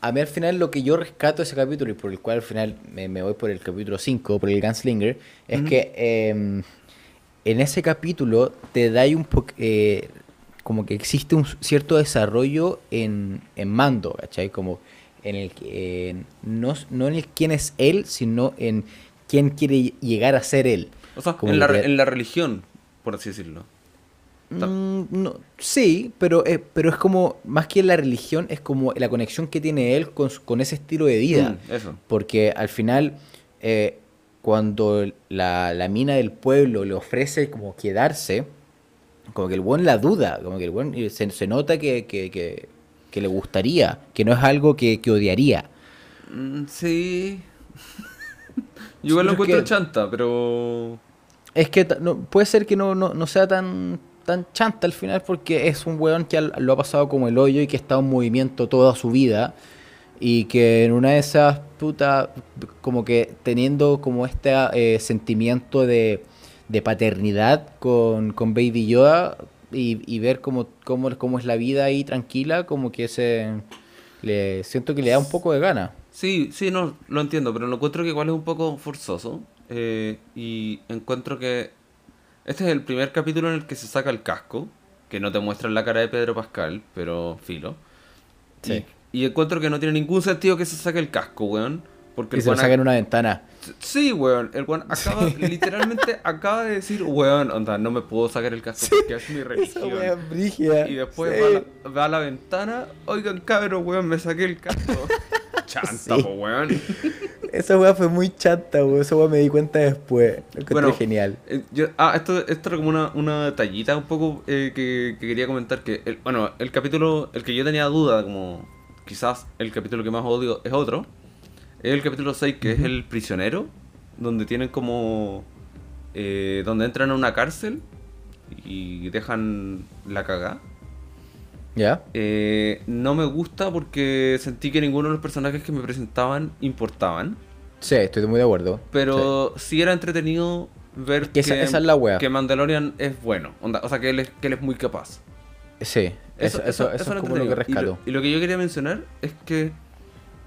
a mí al final lo que yo rescato de ese capítulo y por el cual al final me, me voy por el capítulo 5, por el Gunslinger, es que eh, en ese capítulo te da un poco... como que existe un cierto desarrollo en, en mando, ¿cachai? Como en el que... no, no en el quién es él, sino en quién quiere llegar a ser él. o sea, como en la, que re- te- en la religión, por así decirlo. Mm, no, sí, pero, eh, pero es como, más que la religión, es como la conexión que tiene él con, ese estilo de vida. Mm, eso. Porque al final, eh, cuando la, la mina del pueblo le ofrece como quedarse, como que el buen la duda, como que el buen se, se nota que, que, que- que le gustaría, que no es algo que, que odiaría. Mm, sí. *laughs* Yo igual lo encuentro chanta, pero... Es que no, puede ser que no, no, no sea tan, tan chanta al final porque es un weón que lo ha pasado como el hoyo y que estado en movimiento toda su vida y que en una de esas puta como que teniendo como este eh, sentimiento de, de paternidad con, con Baby Yoda y, y ver cómo, cómo, cómo es la vida ahí tranquila, como que se le siento que le da un poco de gana. Sí, sí, no, lo entiendo, pero lo encuentro que igual es un poco forzoso. eh, y encuentro que este es el primer capítulo en el que se saca el casco, que no te muestra la cara de Pedro Pascal, pero filo. Sí. Y, y encuentro que no tiene ningún sentido que se saque el casco, weón. Porque Y el se lo weón saca ac- en una ventana. Sí, weón. El weón acaba, *laughs* literalmente acaba de decir, weón, onda, no me puedo sacar el casco porque es mi religión. Y después va, a la, va a la ventana, oigan cabrón, weón, me saqué el casco. *laughs* Chanta, Sí. po, weón. *laughs* Esa weá fue muy chata, weón. Esa weá me di cuenta después. Lo Bueno, genial. Eh, yo- ah, esto, esto era como una, una tallita un poco eh, que, que quería comentar que, el, bueno, el capítulo, el que yo tenía duda, como quizás el capítulo que más odio es otro. Es el capítulo 6, que es el prisionero, donde tienen como... eh, donde entran a una cárcel y dejan la cagada. ¿Ya? Eh, no me gusta porque sentí que ninguno de los personajes que me presentaban importaban. Sí, estoy muy de acuerdo. Pero sí, era entretenido ver Que esa- esa es la wea. que Mandalorian es bueno. onda, o sea, que él, es, que él es muy capaz. Sí, eso, eso, eso es como lo que. Y rescato. Y lo, que yo quería mencionar es que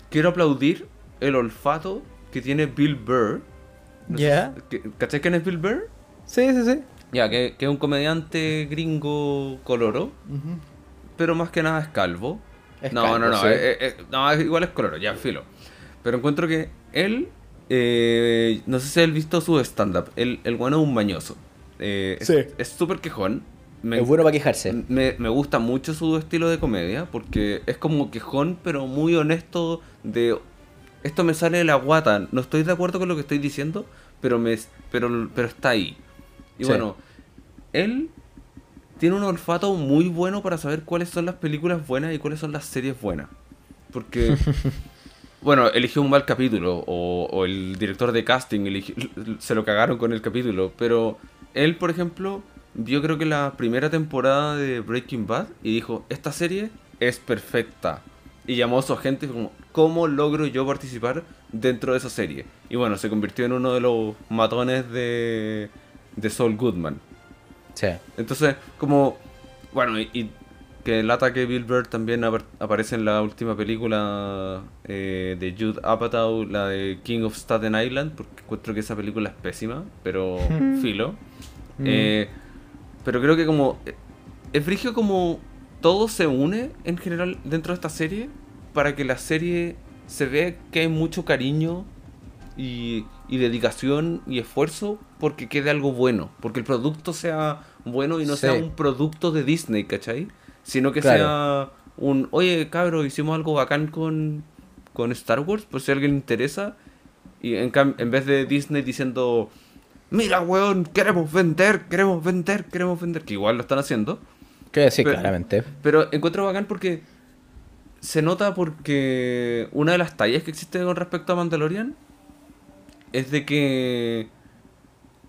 quiero aplaudir el olfato que tiene Bill Burr. No Ya. ¿Cachai quién es Bill Burr? Sí, sí, sí. Ya, que, que es un comediante gringo coloro, pero más que nada es calvo. Es no, calvo, no, no, sí. eh, eh, no, es- igual es coloro, ya, filo. Pero encuentro que él, eh, no sé si has visto su stand-up, el, el bueno es un mañoso. Eh, Sí. Es súper quejón. Me, Es bueno para quejarse. me, me gusta mucho su estilo de comedia, porque es como quejón, pero muy honesto de... Esto me sale de la guata, no estoy de acuerdo con lo que estoy diciendo, pero, me, pero, pero está ahí. Y Sí. bueno, él tiene un olfato muy bueno para saber cuáles son las películas buenas y cuáles son las series buenas. Porque, *laughs* bueno, eligió un mal capítulo o, o el director de casting eligió- se lo cagaron con el capítulo, pero él, por ejemplo, vio creo que la primera temporada de Breaking Bad y dijo, esta serie es perfecta. Y llamó a su agente como, ¿cómo logro yo participar dentro de esa serie? Y bueno, se convirtió en uno de los matones de, de Saul Goodman. Sí. Entonces, como, bueno, y, y que el ataque Bill Burr también apar- aparece en la última película eh, de Jude Apatow, la de King of Staten Island, porque encuentro que esa película es pésima, pero *laughs* filo. Eh, pero creo que como, eh, es frigio como todo se une en general dentro de esta serie para que la serie se vea que hay mucho cariño y, y dedicación y esfuerzo porque quede algo bueno, porque el producto sea bueno y no Sí. sea un producto de Disney, ¿cachai? Sino que Claro. sea un, oye, cabro, hicimos algo bacán con, con Star Wars, por si a alguien le interesa, y en, vez de Disney diciendo, mira, weón, queremos vender, queremos vender, queremos vender, que igual lo están haciendo, Que sí, Pero- claramente. pero encuentro bacán porque se nota porque una de las tallas que existe con respecto a Mandalorian es de que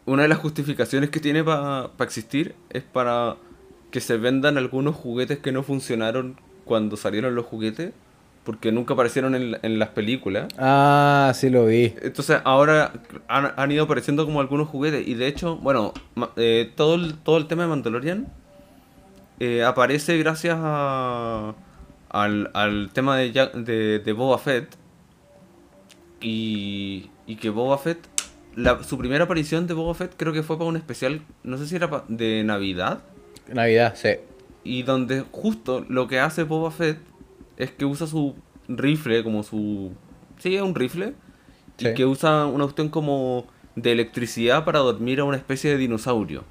una de las justificaciones que tiene para existir es para que se vendan algunos juguetes que no funcionaron cuando salieron los juguetes porque nunca aparecieron en, en las películas. Ah, sí lo vi. Entonces ahora han, han ido apareciendo como algunos juguetes y de hecho, bueno, eh, todo, el, todo el tema de Mandalorian eh, aparece gracias a, al, al tema de, de, de Boba Fett y, y que Boba Fett, la- su primera aparición de Boba Fett creo que fue para un especial, no sé si era pa- de Navidad Navidad, sí. y donde justo lo que hace Boba Fett es que usa su rifle como su... Sí, es un rifle. Sí. Y que usa una cuestión como de electricidad para dormir a una especie de dinosaurio.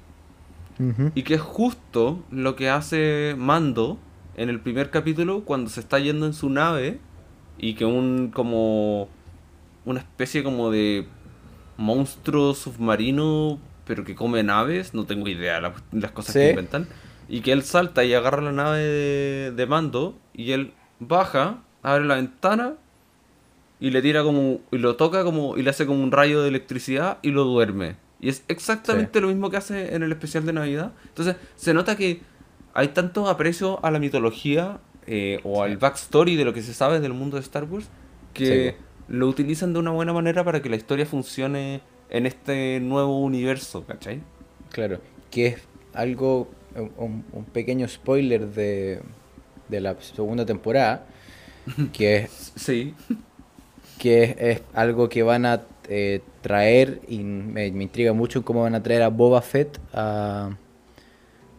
Y que es justo lo que hace Mando en el primer capítulo cuando se está yendo en su nave y que un como una especie como de monstruo submarino pero que come naves, no tengo idea la- las cosas que inventan, y que él salta y agarra la nave de, de Mando y él baja, abre la ventana y le tira como y lo toca como y le hace como un rayo de electricidad y lo duerme. Y es exactamente lo mismo que hace en el especial de Navidad. Entonces, se nota que hay tanto aprecio a la mitología eh, o al backstory de lo que se sabe del mundo de Star Wars que Sí. Lo utilizan de una buena manera para que la historia funcione en este nuevo universo, ¿cachai? Claro. Que es algo, un, un pequeño spoiler de, de la segunda temporada. *laughs* Que es Sí, que es, es algo que van a eh, traer y me, me intriga mucho cómo van a traer a Boba Fett a,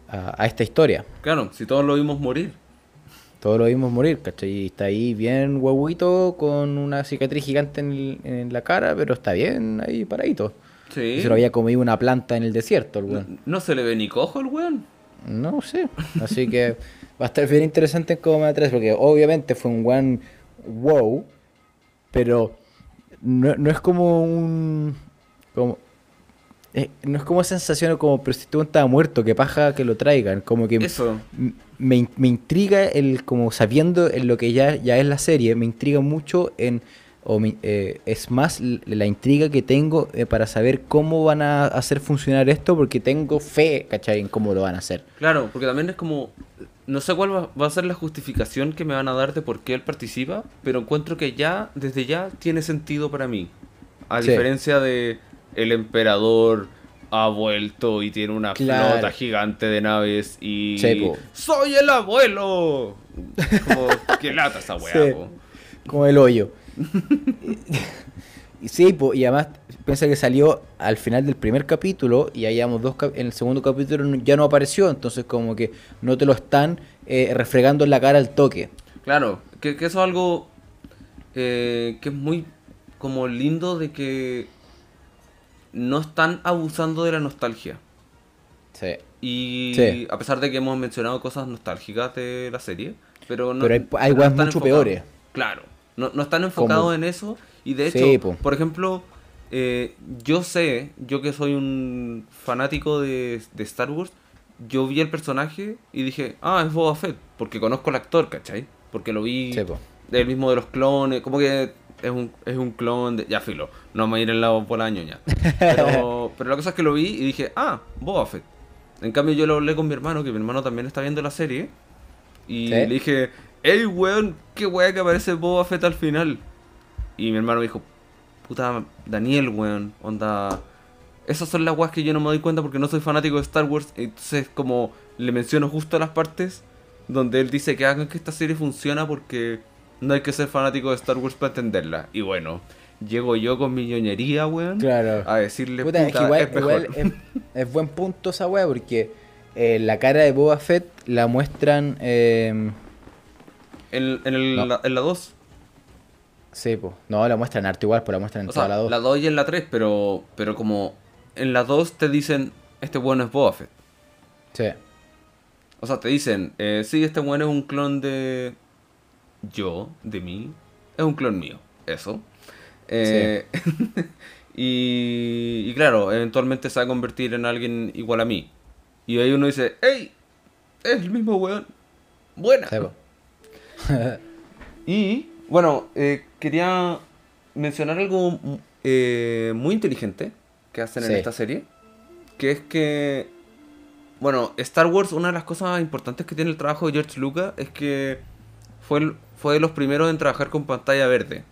a, a esta historia. claro, si todos lo vimos morir. Todos lo vimos morir, ¿cachai? Y está ahí bien huevito con una cicatriz gigante en, el- en la cara, pero está bien ahí paradito. Sí. Y se lo había comido una planta en el desierto, el weón. no se le ve ni cojo al weón. No sé. Así que va a estar bien interesante cómo me atraes, porque obviamente fue un one wow, pero no, no es como un. Como, eh, no es como sensación como, pero si tú estaba muerto, que paja que lo traigan. Como que Eso. me, me intriga el, como sabiendo en lo que ya, ya es la serie, me intriga mucho en, o me- eh, es más la intriga que tengo eh, para saber cómo van a hacer funcionar esto, porque tengo fe, ¿cachai? En cómo lo van a hacer. Claro, porque también es como. No sé cuál va, va a ser la justificación que me van a dar de por qué él participa, pero encuentro que ya, desde ya, tiene sentido para mí. A Sí. diferencia de el emperador ha vuelto y tiene una Claro. flota gigante de naves y. Sí, po. ¡Soy el abuelo! Como, qué lata esa weá, Sí. Como el hoyo. y sí, po, y además piensa que salió al final del primer capítulo y ahí llevamos dos cap- en el segundo capítulo ya no apareció, entonces como que no te lo están eh, refregando en la cara al toque. Claro, que, que eso es algo eh, que es muy como lindo de que no están abusando de la nostalgia. Sí. Y Sí. a pesar de que hemos mencionado cosas nostálgicas de la serie, pero no. Pero hay- hay no weas están mucho enfocados. peores. Claro, no, no están enfocados en eso. Y de hecho, Sí, po. por ejemplo, eh, yo sé, yo que soy un fanático de, de Star Wars, yo vi el personaje y dije, ah, es Boba Fett, porque conozco al actor, ¿cachai? Porque lo vi Sí, po. el mismo de los clones, como que es un, es un clon de... Ya, filo, no vamos a ir en la ñoña. Pero, *laughs* pero la cosa es que lo vi y dije, ah, Boba Fett. En cambio yo lo hablé con mi hermano, que mi hermano también está viendo la serie. Y Sí. le dije, hey weón, qué weá que aparece Boba Fett al final. Y mi hermano me dijo, puta, Daniel weón, onda... Esas son las weas que yo no me doy cuenta porque no soy fanático de Star Wars. Entonces como le menciono justo las partes donde él dice que hagan que esta serie funciona porque no hay que ser fanático de Star Wars para entenderla. Y bueno, llego yo con mi ñoñería, weón, Claro. a decirle, Puta, es que puta, igual, es mejor. igual es, es buen punto esa weá, porque eh, la cara de Boba Fett la muestran. Eh, En, en, el- No. la, en la 2. sí, po. No, la muestran harto igual, pues la muestran en O sea, toda la 2. la 2 y en la 3, pero, pero como en la 2 te dicen, este bueno es Boba Fett. Sí. O sea, te dicen, eh, sí, este bueno es un clon de yo, de mí. Es un clon mío, eso. Eh, *laughs* y, y claro, eventualmente se va a convertir en alguien igual a mí. Y ahí uno dice, ¡Ey! Es el mismo weón. Buena. Sí. *laughs* Y bueno, eh, quería mencionar algo eh, muy inteligente que hacen en Sí. esta serie. Que es que, bueno, Star Wars, una de las cosas importantes que tiene el trabajo de George Lucas es que fue, el- fue de los primeros en trabajar con pantalla verde.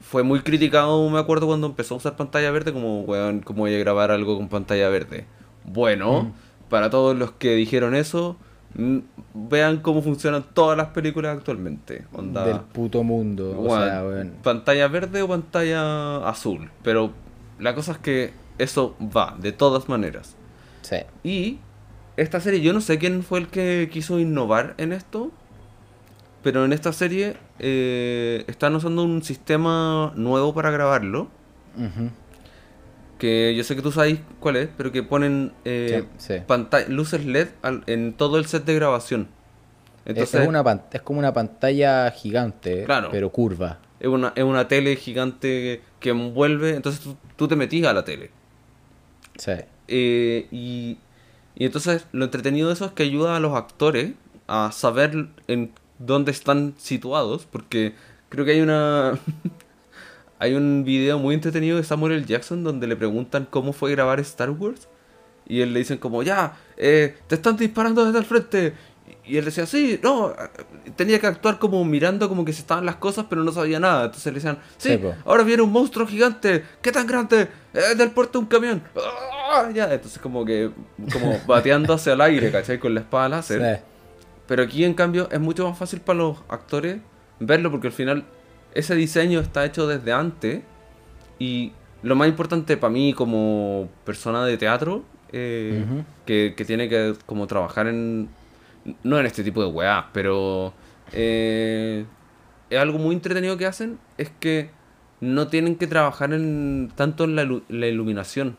Fue muy criticado, me acuerdo, cuando empezó a usar pantalla verde, como, weón, ¿cómo voy a grabar algo con pantalla verde? Bueno, para todos los que dijeron eso, mm, vean cómo funcionan todas las películas actualmente. Onda, Del puto mundo. O sea, weón. pantalla verde o pantalla azul. Pero la cosa es que eso va, de todas maneras. Sí. Y esta serie, yo no sé quién fue el que quiso innovar en esto. Pero en esta serie eh, están usando un sistema nuevo para grabarlo. Que yo sé que tú sabes cuál es, pero que ponen eh, Sí, sí. panta- luces LED al- en todo el set de grabación. Es- Entonces, es, una pan- es como una pantalla gigante, Claro. pero curva. es una, es una tele gigante que envuelve, entonces tú, tú te metías a la tele. Sí. Eh, y, y entonces lo entretenido de eso es que ayuda a los actores a saber en dónde están situados, porque creo que hay una... *laughs* hay un video muy entretenido de Samuel L. Jackson donde le preguntan cómo fue grabar Star Wars. Y él le dicen como, ya, eh, te están disparando desde el frente. Y él decía, sí, no, eh, tenía que actuar como mirando como que se estaban las cosas, pero no sabía nada. Entonces le decían, sí, ahora viene un monstruo gigante. ¿Qué tan grande? Es del puerto de un camión. ¡Ah! Ya, entonces como que, como *laughs* bateando hacia el aire, ¿cachai? Con la espada láser. Sí. Pero aquí, en cambio, es mucho más fácil para los actores verlo porque al final ese diseño está hecho desde antes. Y lo más importante para mí como persona de teatro, eh, que, que tiene que como trabajar en... No en este tipo de weá, pero... eh, es algo muy entretenido que hacen, es que no tienen que trabajar en tanto en la, ilu- la iluminación.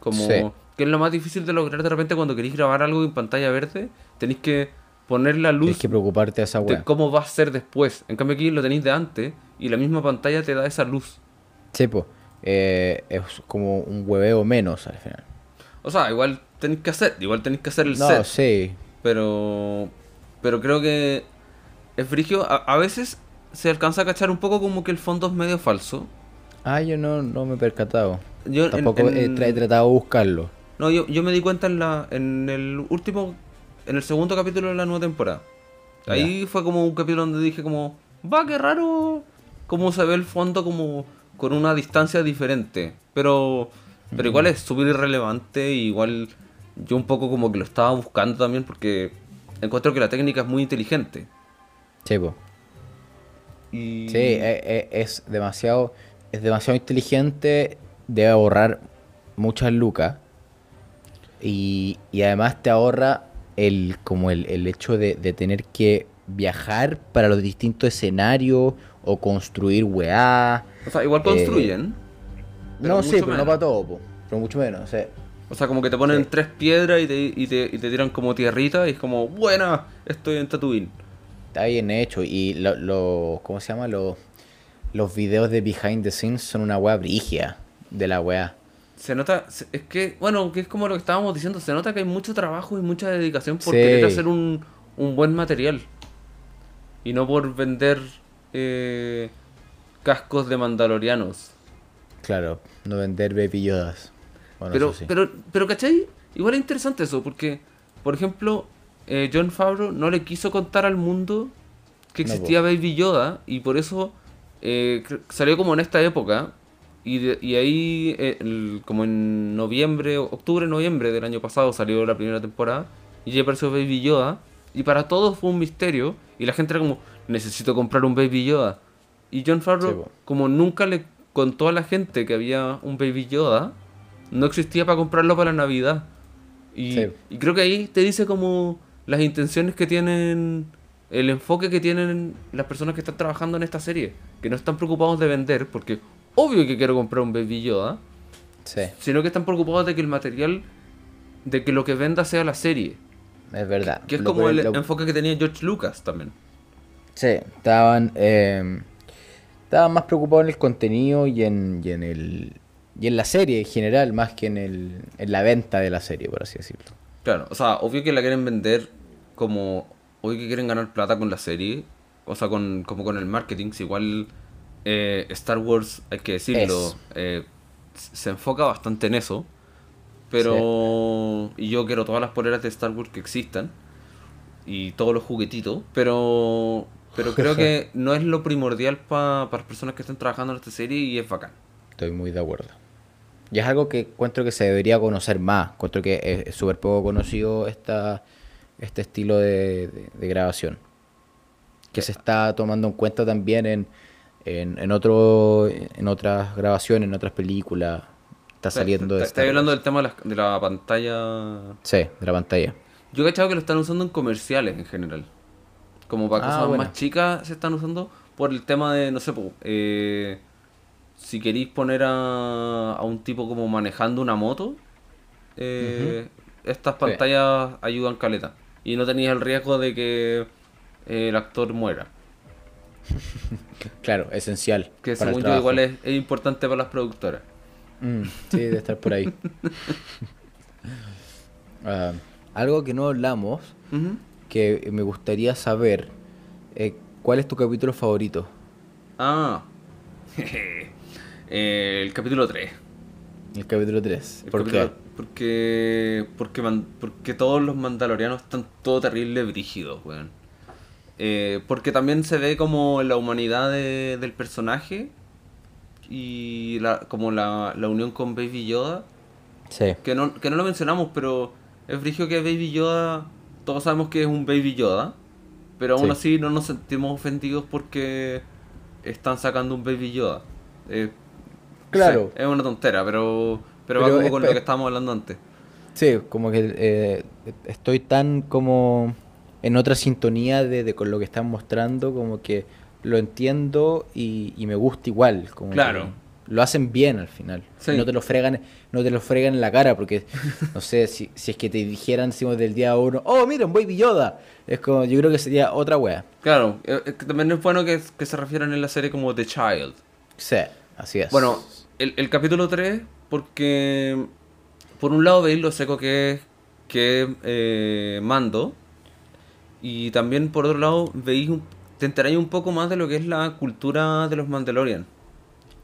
Como... Sí. Que es lo más difícil de lograr de repente cuando queréis grabar algo en pantalla verde. Tenéis que poner la luz Tienes que preocuparte de esa de weá. cómo va a ser después. En cambio aquí lo tenéis de antes y la misma pantalla te da esa luz. Sí, po. eh, es como un hueveo menos al final. O sea, igual tenéis que hacer, igual tenéis que hacer el No, set. sí. Pero. Pero creo que. Es frigio. A, a veces se alcanza a cachar un poco como que el fondo es medio falso. Ah, yo no, no me he percatado. Yo Tampoco en- he tratado de buscarlo. No, yo, yo me di cuenta en la en el último, en el segundo capítulo de la nueva temporada. Ahí fue como un capítulo donde dije como, va, qué raro cómo se ve el fondo como con una distancia diferente. Pero, pero igual es súper irrelevante igual yo un poco como que lo estaba buscando también porque encuentro que la técnica es muy inteligente. Sí. Y... Sí, e- e- es, demasiado, es demasiado inteligente, debe ahorrar muchas lucas y, y además te ahorra el, como el, el hecho de, de tener que viajar para los distintos escenarios o construir weá. O sea, igual construyen. pero No, sí, pero no para todo, po, pero mucho menos. O sea, O sea, como que te ponen Sí. tres piedras y te, y, te, y te tiran como tierrita y es como, buena, estoy en Tatooine. está bien hecho y lo, lo- ¿cómo se llama? Los, los videos de behind the scenes son una weá brigia de la weá. Se nota, es que, bueno, que es como lo que estábamos diciendo, se nota que hay mucho trabajo y mucha dedicación por Sí. querer hacer un, un buen material. Y no por vender eh, cascos de mandalorianos. Claro, no vender baby yodas. Bueno, pero, sí. pero, pero, ¿cachai? Igual es interesante eso, porque, por ejemplo, eh, John Favreau no le quiso contar al mundo que No, existía Baby Yoda y por eso eh, salió como en esta época. Y, de- y ahí, eh, el- como en noviembre, octubre, noviembre del año pasado salió la primera temporada y ya apareció Baby Yoda. Y para todos fue un misterio y la gente era como, necesito comprar un Baby Yoda. Y John Favreau, Sí, como nunca le contó a la gente que había un Baby Yoda, no existía para comprarlo para Navidad. Y, Sí. y creo que ahí te dice como las intenciones que tienen, el enfoque que tienen las personas que están trabajando en esta serie. Que no están preocupados de vender, porque obvio que quiero comprar un Baby Yoda, Sí, sino que están preocupados de que el material, de que lo que venda sea la serie. es verdad. Que es Lo como que- el lo- enfoque que tenía George Lucas también. Sí, estaban, eh, estaban más preocupados en el contenido y en, y en el y en la serie en general, más que en, el, en la venta de la serie, por así decirlo. Claro, o sea, obvio que la quieren vender como. Obvio que quieren ganar plata con la serie. O sea, con, como con el marketing. Si igual eh, Star Wars, hay que decirlo, eh, se enfoca bastante en eso. Pero. Y yo quiero todas las poleras de Star Wars que existan. Y todos los juguetitos. Pero. Pero *laughs* creo que no es lo primordial pa- para las personas que estén trabajando en esta serie y es bacán. Estoy muy de acuerdo. Y es algo que encuentro que se debería conocer más. Encuentro que es súper poco conocido esta, este estilo de, de- de grabación. Que se está tomando en cuenta también en, en, en, otro, en otras grabaciones, en otras películas. Está saliendo de Está Star hablando del tema de la, de la pantalla. Sí, de la pantalla. Yo he cachado que lo están usando en comerciales en general. Como para Ah, cosas bueno. más chicas se están usando por el tema de, no sé, eh, si queréis poner a, a un tipo como manejando una moto, eh, estas pantallas ayudan caleta. Y no tenéis el riesgo de que eh, el actor muera. *laughs* Claro, esencial. Que según yo igual es, es importante para las productoras. Mm, sí, debe estar por ahí. *laughs* *laughs* Ah, algo que no hablamos, que me gustaría saber, eh, ¿cuál es tu capítulo favorito? Ah, Eh, *laughs* el capítulo 3. El capítulo 3. El ¿Por qué? Porque, porque, man- porque todos los mandalorianos están todo terrible brígidos, weón. Eh, porque también se ve como la humanidad de- del personaje y la, como la, la unión con Baby Yoda. Sí. Que no, que no lo mencionamos, pero es brígido que Baby Yoda, todos sabemos que es un Baby Yoda, pero aún Sí. así no nos sentimos ofendidos porque están sacando un Baby Yoda. Eh, Claro. sí, es una tontera, pero, pero, va Pero como es con lo que estábamos hablando antes. Sí, como que eh, estoy tan como en otra sintonía de, de con lo que están mostrando, como que lo entiendo y, y me gusta igual. Como Claro. lo hacen bien al final. Sí. No te lo fregan, no te lo fregan en la cara, porque *laughs* no sé, si, si es que te dijeran decimos, del día uno, oh mira, un baby Yoda. Es como, yo creo que sería otra wea. Claro, eh, que también es bueno que, que se refieran en la serie como The Child. Sí, así es. Bueno, el, el capítulo 3, porque por un lado veis lo seco que es que eh, Mando, y también por otro lado veis un- te enteráis un poco más de lo que es la cultura de los Mandalorian.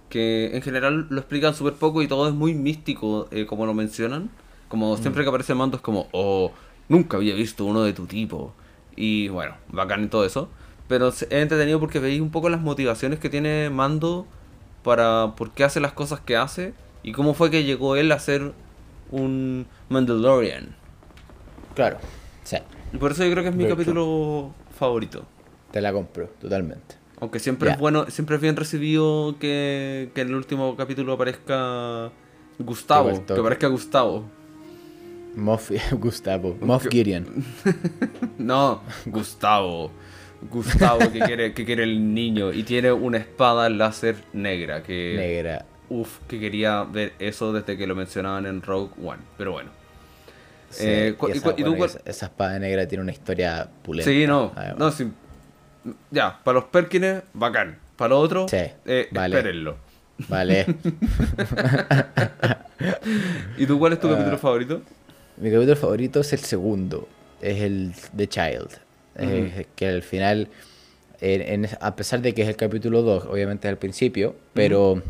Que en general lo explican súper poco y todo es muy místico, eh, como lo mencionan. Como siempre que aparece Mando es como, oh, nunca había visto uno de tu tipo. Y bueno, bacán y todo eso. Pero es entretenido porque veis un poco las motivaciones que tiene Mando para por qué hace las cosas que hace y cómo fue que llegó él a ser un Mandalorian. Claro, sí, Y por eso yo creo que es mi De hecho. capítulo favorito. te la compro, totalmente. Aunque siempre es bueno, siempre es bien recibido que, que en el último capítulo aparezca Gustavo, que aparezca Gustavo. Moff *laughs* Gustavo, Moff Gideon. *laughs* No, Gustavo. Gustavo que quiere, que quiere el niño y tiene una espada láser negra que Negra. uf, que quería ver eso desde que lo mencionaban en Rogue One, pero bueno. Sí, Eh, y esa, cu- y tú bueno, cuál- esa, esa espada negra tiene una historia pulenta. Sí, no, además. no, sí. Ya, para los Perkins, bacán. Para los otros, Sí, eh, vale. espérenlo. Vale. *laughs* ¿Y tú cuál es tu Ah. capítulo favorito? Mi capítulo favorito es el segundo, es el The Child. Es que al final, en- en- a pesar de que es el capítulo 2, obviamente es al principio, pero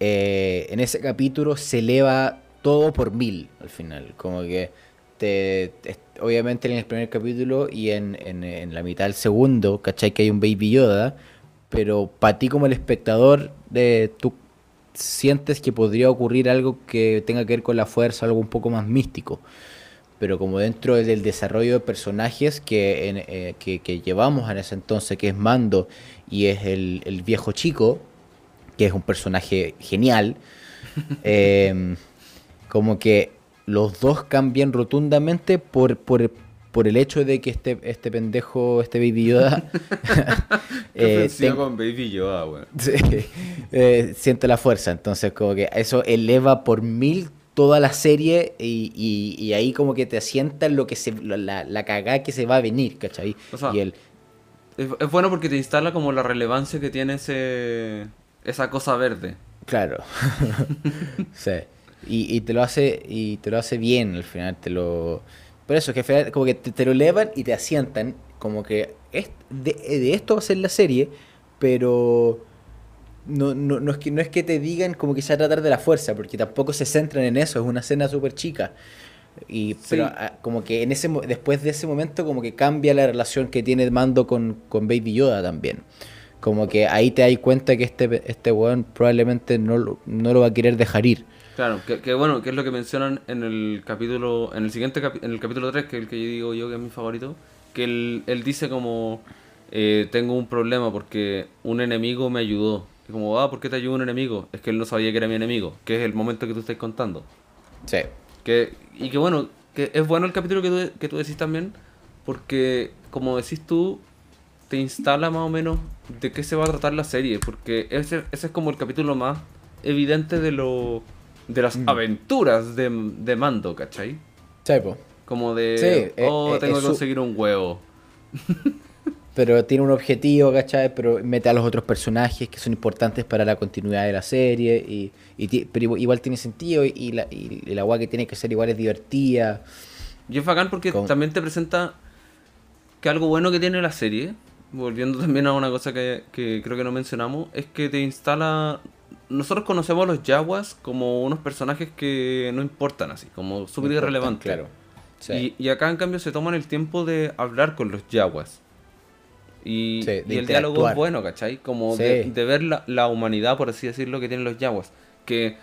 eh, en ese capítulo se eleva todo por mil al final. Como que te, te- obviamente en el primer capítulo y en, en- en la mitad del segundo, ¿cachai? Que hay un Baby Yoda, pero para ti como el espectador, tú sientes que podría ocurrir algo que tenga que ver con la fuerza, algo un poco más místico. Pero como dentro del desarrollo de personajes que, en- eh, que, que llevamos en ese entonces, que es Mando y es el, el viejo chico, que es un personaje genial, *laughs* eh, como que los dos cambian rotundamente por, por, por el hecho de que este, este pendejo, este Baby Yoda, *laughs* *laughs* eh, ten- con Baby Yoda, weón. *laughs* Sí, eh, siente la fuerza, entonces como que eso eleva por mil toda la serie y, y- y ahí como que te asienta lo que se, la, la cagada que se va a venir, ¿cachai? O sea, y el, Es, es bueno porque te instala como la relevancia que tiene ese esa cosa verde. claro, sí, y, y te lo hace y te lo hace bien al final, te lo... Por eso, que como que te, te lo elevan y te asientan, como que es, de, de esto va a ser la serie, pero... No, no, no, es que, no es que te digan como que se va a tratar de la fuerza, porque tampoco se centran en eso, es una escena súper chica. Y, Pero ah, como que en ese después de ese momento como que cambia la relación que tiene Mando con, con Baby Yoda también. Como que ahí te das cuenta que este, este weón probablemente no, lo- no lo va a querer dejar ir. Claro, que, que bueno, que es lo que mencionan en el capítulo, en el siguiente capi- en el capítulo 3, que es el que yo digo yo que es mi favorito, que él, él dice como, eh, tengo un problema porque un enemigo me ayudó. Y como, ah, ¿por qué te ayudó un enemigo? Es que él no sabía que era mi enemigo, que es el momento que tú estás contando. Sí. Que, y que bueno, que es bueno el capítulo que tú, que tú decís también, porque como decís tú, te instala más o menos de qué se va a tratar la serie, porque ese, ese es como el capítulo más evidente de lo de las aventuras de, de Mando, ¿cachai? Sí, po. Como de, Sí, eh, oh, eh, tengo que su- conseguir un huevo. *laughs* Pero tiene un objetivo, ¿cachai? Pero mete a los otros personajes que son importantes para la continuidad de la serie. Y, pero igual, tiene sentido y, y la, y, y la weá que tiene que ser igual es divertida. Y es bacán porque Con- también te presenta que algo bueno que tiene la serie, volviendo *laughs* también a una cosa que, que creo que no mencionamos, es que te instala... Nosotros conocemos a los Yaguas como unos personajes que no importan así, como súper irrelevantes. Claro. Sí. Y, y acá en cambio se toman el tiempo de hablar con los Yaguas. Y, Sí, y el diálogo es bueno, ¿cachai? Como Sí. de, de ver la, la humanidad, por así decirlo, que tienen los Yaguas. Que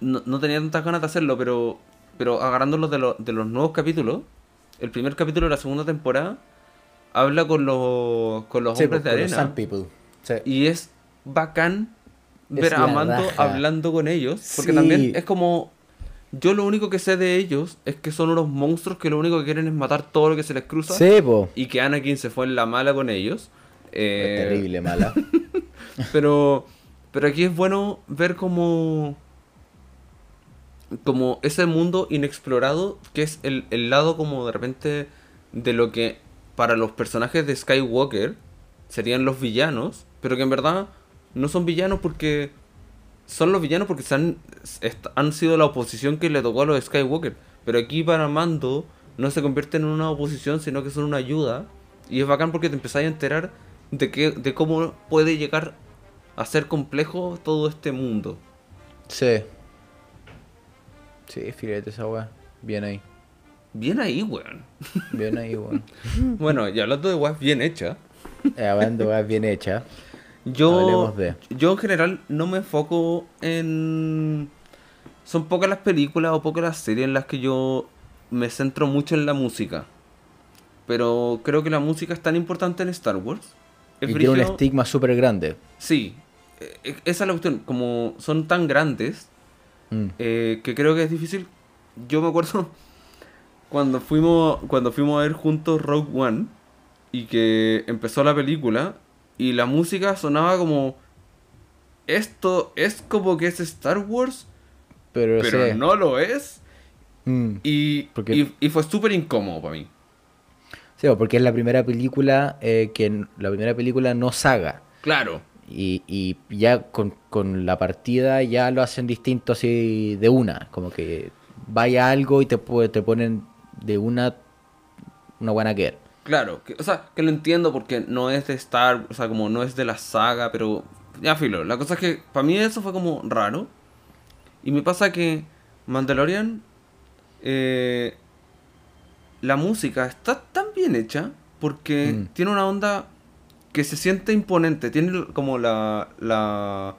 no, no tenía tantas ganas de hacerlo, pero, pero agarrándolo de, lo- de los nuevos capítulos, el primer capítulo de la segunda temporada habla con los, con los hombres po, de arena. People. Sí. Y es bacán ver a la Mando raja. hablando con ellos. Porque Sí. también es como. Yo lo único que sé de ellos es que son unos monstruos que lo único que quieren es matar todo lo que se les cruza. Sí, po. Y que Anakin se fue en la mala con ellos. Eh, Es terrible, mala. *laughs* Pero, pero aquí es bueno ver como, como ese mundo inexplorado, que es el, el lado como de repente de lo que para los personajes de Skywalker serían los villanos, pero que en verdad no son villanos porque son los villanos porque se han, han sido la oposición que le tocó a los Skywalker. Pero aquí para Mando no se convierten en una oposición, sino que son una ayuda. Y es bacán porque te empezás a enterar de, que, de cómo puede llegar a ser complejo todo este mundo. Sí. Sí, filete esa weá. Bien ahí. Bien ahí, weón. Bien ahí, weón. *laughs* Bueno, y hablando de weas bien hechas, Eh, Hablando de weas bien hechas. Yo, de. yo en general no me enfoco en... Son pocas las películas o pocas las series en las que yo me centro mucho en la música. Pero creo que la música es tan importante en Star Wars. Es Y tiene un estigma súper grande. Sí, eh, eh, esa es la cuestión. Como son tan grandes, Mm. eh, que creo que es difícil. Yo me acuerdo *laughs* cuando fuimos cuando fuimos a ver juntos Rogue One y que empezó la película y la música sonaba como esto es como que es Star Wars, Pero, pero no lo es Mm. y, Porque- y, y fue súper incómodo para mí. Sí, porque es la primera película eh, que la primera película no saga. Claro, Y, y ya con, con la partida ya lo hacen distinto así de una. Como que vaya algo y te, te ponen de una una buena que Claro, que- o sea, que lo entiendo porque no es de Star, o sea, como no es de la saga, pero ya filo. La cosa es que para mí eso fue como raro. Y me pasa que Mandalorian, eh, la música está tan bien hecha porque Mm. tiene una onda que se siente imponente, tiene como la, la,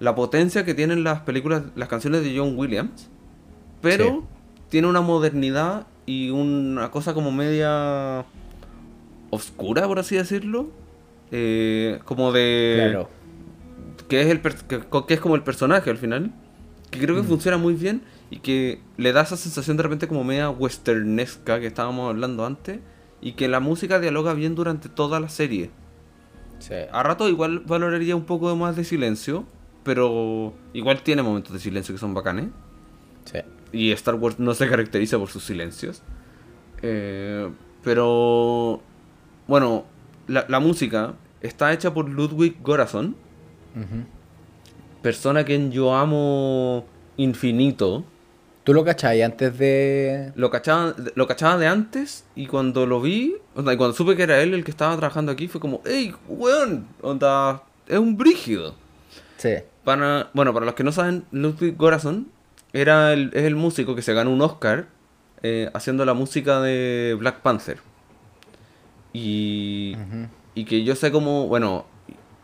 la potencia que tienen las películas, las canciones de John Williams, pero Sí. tiene una modernidad y una cosa como media oscura, por así decirlo. Eh, como de... Claro. Que es, el que es como el personaje al final. Que creo que Mm. funciona muy bien y que le da esa sensación de repente como media westernesca que estábamos hablando antes. Y que la música dialoga bien durante toda la serie. Sí. A rato igual valoraría un poco más de silencio. Pero igual tiene momentos de silencio que son bacanes. Sí. Y Star Wars no se caracteriza por sus silencios. Eh, pero, bueno, la, la música está hecha por Ludwig Ujú. persona a quien yo amo infinito. ¿Tú lo cachai antes de...? Lo cachaba, lo cachaba de antes y cuando lo vi, o sea, y cuando supe que era él el que estaba trabajando aquí, fue como, ¡Ey, weón! Onda, es un brígido. Sí. Para, bueno, para los que no saben, Ludwig Göransson era el, es el músico que se ganó un Oscar eh, haciendo la música de Black Panther. Y, y que yo sé como, bueno,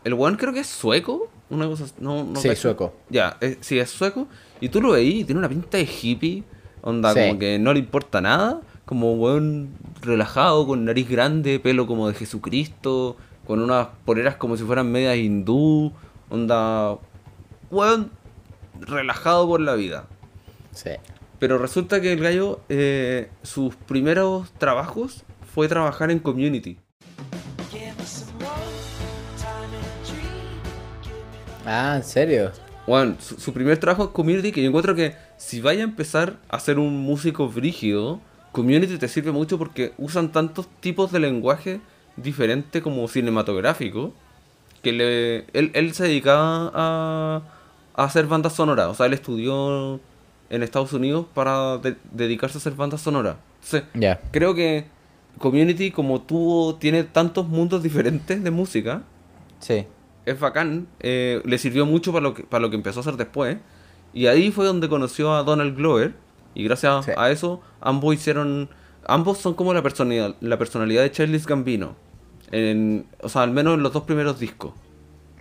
el weón creo que es sueco, una cosa, no, no Sí, cacho. sueco. Ya, eh, sí, es sueco. Y tú lo veís y tiene una pinta de hippie, onda, Sí. como que no le importa nada, como weón relajado, con nariz grande, pelo como de Jesucristo, con unas poleras como si fueran medias hindú, onda, weón relajado por la vida. Sí. Pero resulta que el gallo, eh, sus primeros trabajos fue trabajar en community. Ah, ¿en serio? Bueno, su, su primer trabajo en Community, que yo encuentro que si vaya a empezar a ser un músico brígido, Community te sirve mucho porque usan tantos tipos de lenguaje diferente como cinematográfico, que le, él, él se dedicaba a, a hacer bandas sonoras. O sea, él estudió en Estados Unidos para de- dedicarse a hacer bandas sonoras. Entonces, Ya. creo que Community, como tuvo, tiene tantos mundos diferentes de música, Sí. es bacán, eh, le sirvió mucho para lo, que, para lo que empezó a hacer después. Y ahí fue donde conoció a Donald Glover. Y gracias Sí. a eso, ambos hicieron. Ambos son como la personalidad, la personalidad de Charles Gambino. En, o sea, al menos en los dos primeros discos.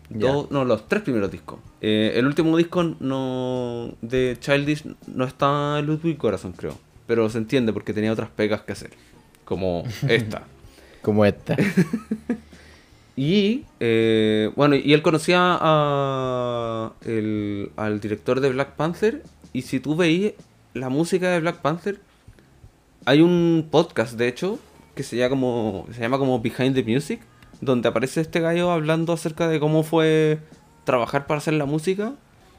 Dos- no, los tres primeros discos. Eh, el último disco no de Childish no está en Ludwig Corazón, creo. Pero se entiende porque tenía otras pegas que hacer. Como *laughs* esta. Como esta. *laughs* Y eh, bueno, y él conocía a el- al director de Black Panther. Y si tú veías la música de Black Panther, hay un podcast, de hecho, que se llama como, se llama como Behind the Music, donde aparece este gallo hablando acerca de cómo fue trabajar para hacer la música.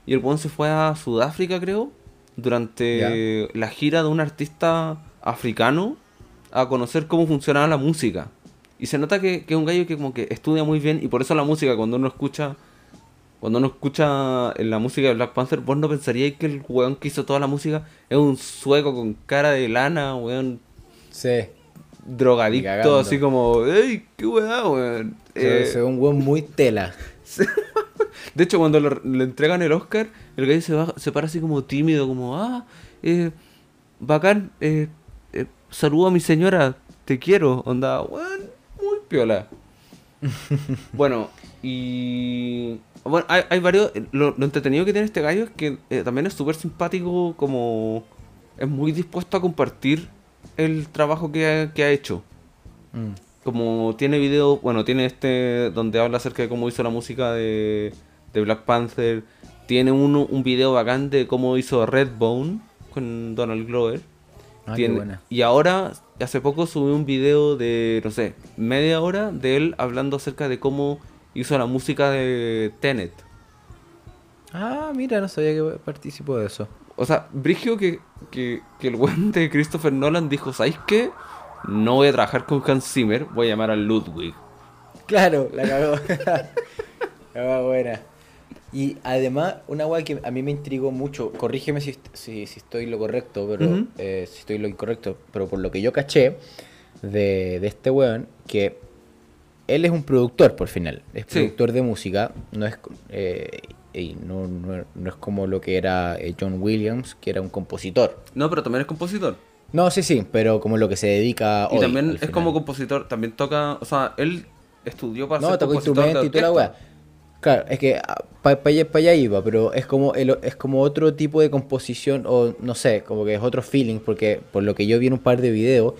Y el buen se fue a Sudáfrica, creo, durante la gira de un artista africano a conocer cómo funcionaba la música. Y se nota que, que es un gallo que como que estudia muy bien y por eso la música cuando uno escucha cuando uno escucha la música de Black Panther, vos no pensaríais que el weón que hizo toda la música es un sueco con cara de lana, weón Sí. drogadicto, así como, ¡ey, qué weá, weón! Se, Eh, se ve un weón muy tela. *laughs* de hecho, cuando le, le entregan el Oscar, el gallo se, va, se para así como tímido, como, ah, eh, bacán, eh, eh, saludo a mi señora, te quiero, onda, weón, muy piola. *laughs* bueno, y... Bueno, hay, hay varios... Lo, lo entretenido que tiene este gallo es que eh, también es súper simpático, como... Es muy dispuesto a compartir el trabajo que ha, que ha hecho. Mm. Como tiene video, bueno, tiene este donde habla acerca de cómo hizo la música de, de Black Panther. Tiene uno, un video bacán de cómo hizo Redbone con Donald Glover. Ah, qué Tiene- buena. y ahora, hace poco subió un video de, no sé, media hora de él hablando acerca de cómo hizo la música de Tenet. Ah, mira, no sabía que participó de eso. O sea, Brigio que, que, que el weón de Christopher Nolan dijo, ¿sabéis qué? No voy a trabajar con Hans Zimmer, voy a llamar a Ludwig. Claro, la cagó. *laughs* la buena. Y además, una weá que a mí me intrigó mucho, corrígeme si, si, si estoy lo correcto, pero eh, si estoy lo incorrecto, pero por lo que yo caché de, de este weón, que él es un productor por final, es Sí. productor de música, no es eh, y no, no- no es como lo que era eh, John Williams, que era un compositor. No, pero también es compositor. No, sí, sí, pero como lo que se dedica Y hoy, también es final. como compositor, también toca, o sea, él estudió para No, ser tocó compositor de instrumento y toda la weá. Claro, es que para allá, pa allá iba, pero es como el, es como otro tipo de composición, o no sé, como que es otro feeling, porque por lo que yo vi en un par de videos,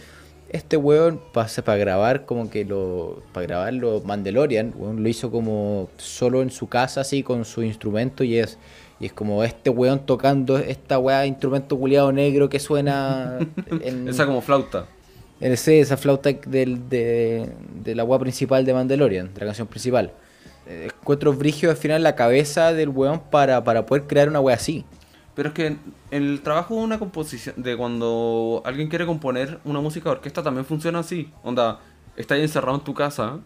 este weón pasa para grabar como que lo. para grabar los Mandalorian, weón, lo hizo como solo en su casa, así, con su instrumento, y es. Y es como este weón tocando esta weá instrumento culiado negro que suena *laughs* en, Esa como flauta. el C, esa flauta del, de, de la weá principal de Mandalorian, de la canción principal. Encuentro brigio al final la cabeza del weón para, para poder crear una weá así. Pero es que en el trabajo de una composición, de cuando alguien quiere componer una música de orquesta también funciona así. Onda, estás encerrado en tu casa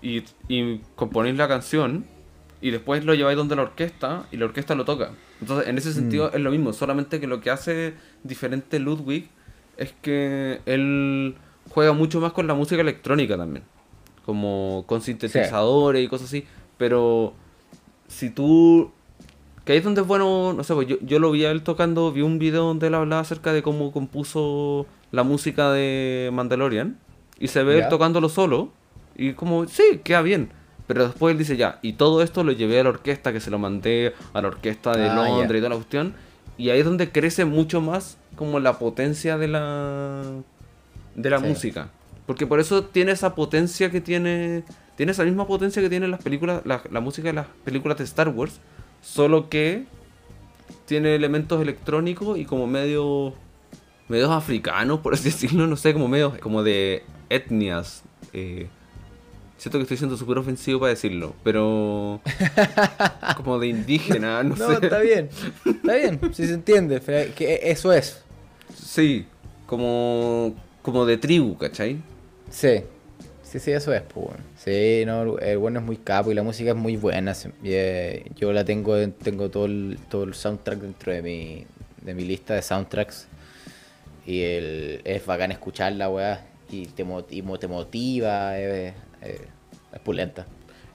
y, y componéis la canción y después lo lleváis donde la orquesta y la orquesta lo toca. Entonces, en ese sentido es lo mismo, solamente que lo que hace diferente Ludwig es que él juega mucho más con la música electrónica también. Como con sintetizadores y cosas así. Pero si tú que ahí es donde es bueno, no sé, pues yo, yo lo vi a él tocando, vi un video donde él hablaba acerca de cómo compuso la música de Mandalorian. Y se ve él tocándolo solo. Y como, sí, queda bien. Pero después él dice, ya, y todo esto lo llevé a la orquesta, que se lo mandé a la orquesta de Ah, Londres y toda la cuestión. Y ahí es donde crece mucho más como la potencia de la, de la Sí. música. Porque por eso tiene esa potencia que tiene, tiene esa misma potencia que tienen las películas, la, la música de las películas de Star Wars. Solo que tiene elementos electrónicos y como medio medios africanos, por así *laughs* decirlo, no sé, como medios como de etnias. Eh, siento que estoy siendo súper ofensivo para decirlo, pero *laughs* como de indígena, no, No, sé. está bien. Está bien, *laughs* si se entiende. Que eso es. Sí, como como de tribu, ¿cachai? Sí. Sí, sí, eso es, pues, weón. Sí, no, el bueno es muy capo y la música es muy buena. se- y, eh, yo la tengo, tengo todo el, todo el soundtrack dentro de mi, de mi lista de soundtracks. Y el, es bacán escucharla, weá. Y te, mo- y mo- te motiva, eh, eh, es pulenta.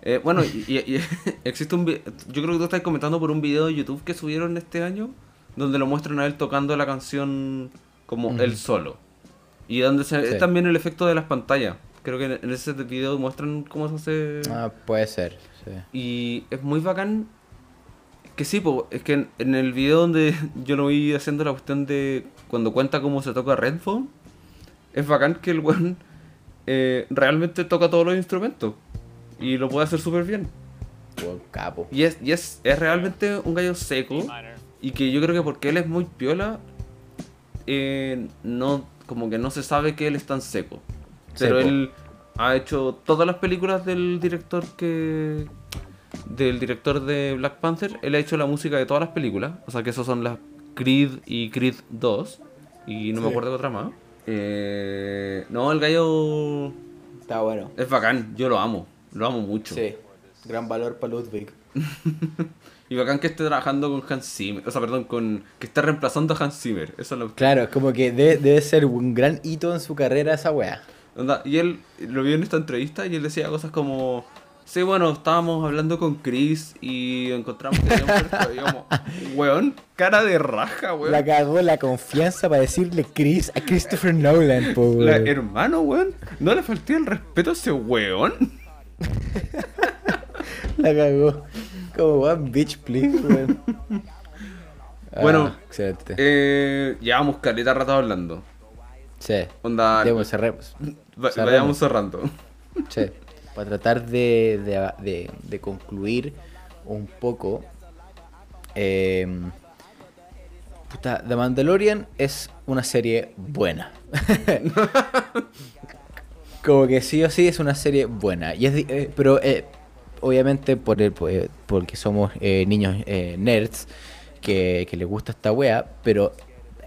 Eh, bueno, y, y- y *laughs* existe un vi- yo creo que tú estás comentando por un video de YouTube que subieron este año, donde lo muestran a él tocando la canción como él solo. Y donde se Sí. es también el efecto de las pantallas. Creo que en, ese video muestran cómo se hace... Ah, puede ser, sí. Y es muy bacán. Que sí, po, es que en, en el video donde *laughs* yo lo vi haciendo la cuestión de cuando cuenta cómo se toca Redphone, es bacán que el weón eh, realmente toca todos los instrumentos. Y lo puede hacer súper bien. Buen capo. Y es, y es, es realmente un gallo seco. Y que yo creo que porque él es muy piola, eh, no, como que no se sabe que él es tan seco. Pero Seco. él ha hecho todas las películas del director que. Del director de Black Panther. Él ha hecho la música de todas las películas. O sea que esos son las Creed y Creed 2. Y no me acuerdo de otra más. Eh, no, el gallo Está bueno. es bacán. Yo lo amo. Lo amo mucho. Sí, gran valor para Ludwig. *laughs* Y bacán que esté trabajando con Hans Zimmer, o sea, perdón, con que esté reemplazando a Hans Zimmer. Eso es lo Claro, es como que debe, debe ser un gran hito en su carrera esa. Onda, Y él lo vio en esta entrevista y él decía cosas como. Sí, bueno, estábamos hablando con Chris y encontramos que tenía un perfecto", y como, *laughs* weón, cara de raja, weón. La cagó la confianza para decirle Chris a Christopher Nolan, po, La- weón. hermano, weón, no le falté el respeto a ese weón. *laughs* La cagó. Como one bitch, please, weón. *laughs* Bueno, Ah, excelente. Eh, llevamos caleta rato hablando. sí. Onda, Debemos cerremos. va- cerremos. vayamos cerrando. *laughs* Sí. Para tratar de, de, de- de concluir un poco. eh, puta, The Mandalorian es una serie buena. *laughs* Como que sí o sí es una serie buena. Y es eh, pero eh, obviamente por el, pues, porque somos eh, niños eh, nerds que, que les gusta esta wea, pero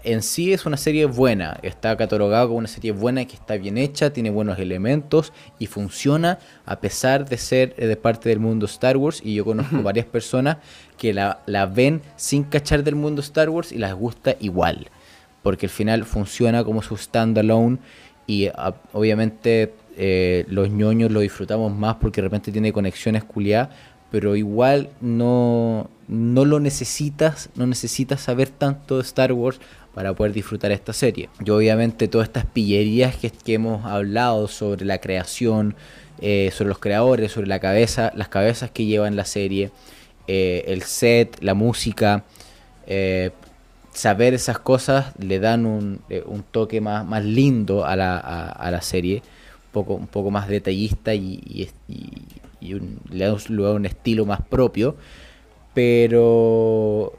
en sí es una serie buena. Está catalogado como una serie buena que está bien hecha, tiene buenos elementos y funciona a pesar de ser eh, de parte del mundo Star Wars. Y yo conozco varias personas que la, la ven sin cachar del mundo Star Wars y las gusta igual. Porque al final funciona como su standalone y a- obviamente eh, los ñoños lo disfrutamos más porque de repente tiene conexiones culiadas, pero igual no, no lo necesitas, no necesitas saber tanto de Star Wars para poder disfrutar esta serie. Yo obviamente todas estas pillerías que, que hemos hablado sobre la creación, eh, sobre los creadores, sobre la cabeza, las cabezas que llevan la serie, eh, el set, la música, saber esas cosas le dan un, un toque más, más lindo a la, a, la serie, poco, un poco más detallista y, un- le da da un estilo más propio, pero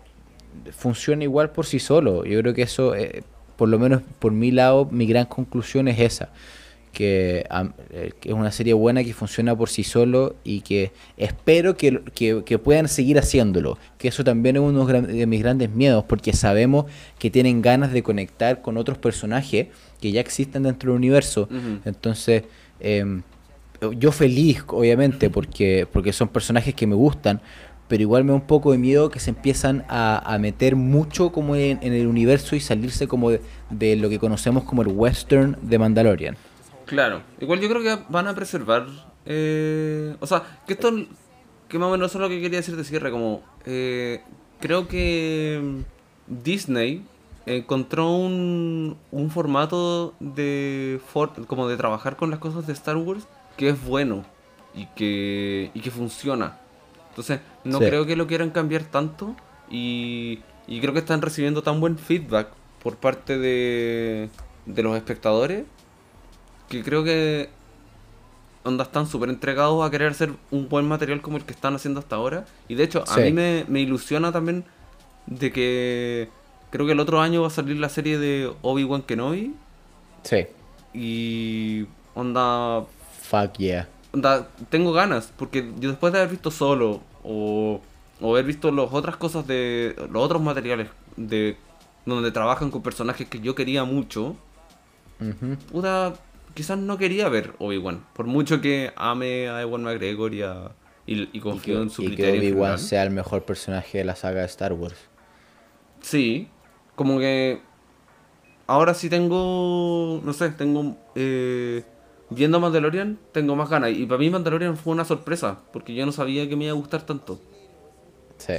funciona igual por sí solo. Yo creo que eso, eh, por lo menos por mi lado, mi gran conclusión es esa. Que, eh, que es una serie buena que funciona por sí solo y que espero que, que- que puedan seguir haciéndolo. Que eso también es uno de mis grandes miedos, porque sabemos que tienen ganas de conectar con otros personajes que ya existen dentro del universo. Entonces, em, yo feliz, obviamente, porque, porque son personajes que me gustan, pero igual me da un poco de miedo que se empiezan a, a meter mucho como en, en el universo y salirse como de, de lo que conocemos como el western de Mandalorian. Claro, igual yo creo que van a preservar. eh, o sea, que esto. Que más o menos eso es lo que quería decir de cierre. Como. eh, creo que. Disney encontró un, un formato de. for- como de trabajar con las cosas de Star Wars que es bueno y que, y que funciona. Entonces, no Sí. creo que lo quieran cambiar tanto. Y, y creo que están recibiendo tan buen feedback por parte de, de los espectadores que creo que onda están súper entregados a querer hacer un buen material como el que están haciendo hasta ahora. Y de hecho, a mí me, me ilusiona también de que creo que el otro año va a salir la serie de Obi-Wan Kenobi. Sí. Y onda, Fuck yeah. onda, tengo ganas, porque yo después de haber visto solo o, o haber visto las otras cosas de los otros materiales de donde trabajan con personajes que yo quería mucho, puta, quizás no quería ver Obi-Wan. Por mucho que ame a Ewan McGregor y, a, y, y Y confío que, en su y que criterio. en Obi-Wan sea el mejor personaje de la saga de Star Wars. Sí, como que ahora sí tengo, no sé, tengo, eh, viendo Mandalorian, tengo más ganas. Y para mí Mandalorian fue una sorpresa, porque yo no sabía que me iba a gustar tanto. Sí.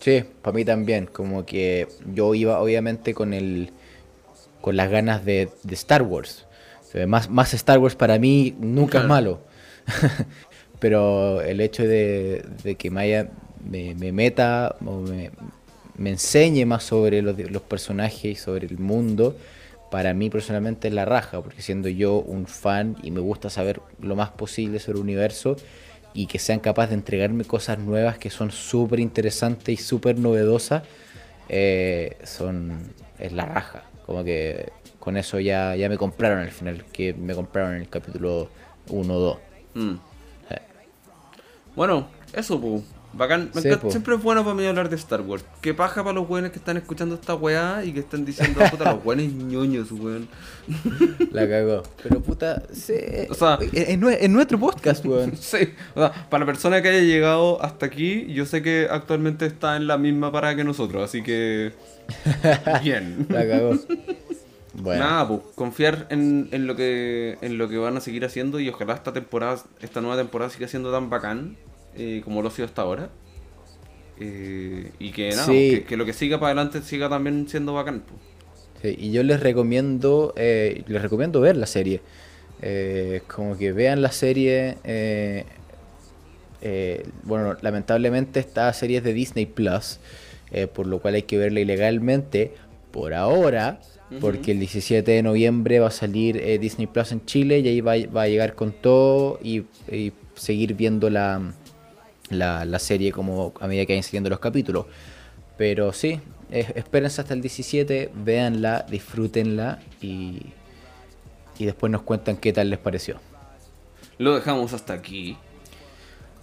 Sí, para mí también. Como que yo iba obviamente con el con las ganas de, de Star Wars. Sea, más, más Star Wars para mí nunca es malo. *laughs* Pero el hecho de, de que me, haya- me, me meta o me, me enseñe más sobre los, los personajes y sobre el mundo, para mí personalmente es la raja, porque siendo yo un fan y me gusta saber lo más posible sobre el universo y que sean capaces de entregarme cosas nuevas que son súper interesantes y súper novedosas, eh, son es la raja. Como que con eso ya, ya me compraron al final, que me compraron en el capítulo 1 o 2. Mm. Sí. Bueno, eso, pu. Bacán. Me Sí, encanta- po. siempre es bueno para mí hablar de Star Wars. Qué paja para los weones que están escuchando esta weá y que están diciendo, *laughs* puta, los weones ñoños, weón. La cagó. Pero puta, sí. O sea- es nue- es nuestro podcast, weón. *laughs* Sí, o sea, para la persona que haya llegado hasta aquí, yo sé que actualmente está en la misma parada que nosotros, así que. *laughs* Bien. La cagó. Bueno. Nada, pues confiar en, en lo que en lo que van a seguir haciendo y ojalá esta temporada, esta nueva temporada siga siendo tan bacán eh, como lo ha sido hasta ahora. Eh, y que nada, Sí. que, que lo que siga para adelante siga también siendo bacán. pues. Sí, y yo les recomiendo, eh, les recomiendo ver la serie. Eh, como que vean la serie. bueno, lamentablemente esta serie es de Disney Plus, por lo cual hay que verla ilegalmente por ahora, porque el 17 de noviembre va a salir eh, Disney Plus en Chile y ahí va, va a llegar con todo y, y seguir viendo la, la, la serie como a medida que vayan saliendo los capítulos. Pero sí, es- espérense hasta el 17, véanla, disfrútenla y, y después nos cuentan qué tal les pareció. Lo dejamos hasta aquí.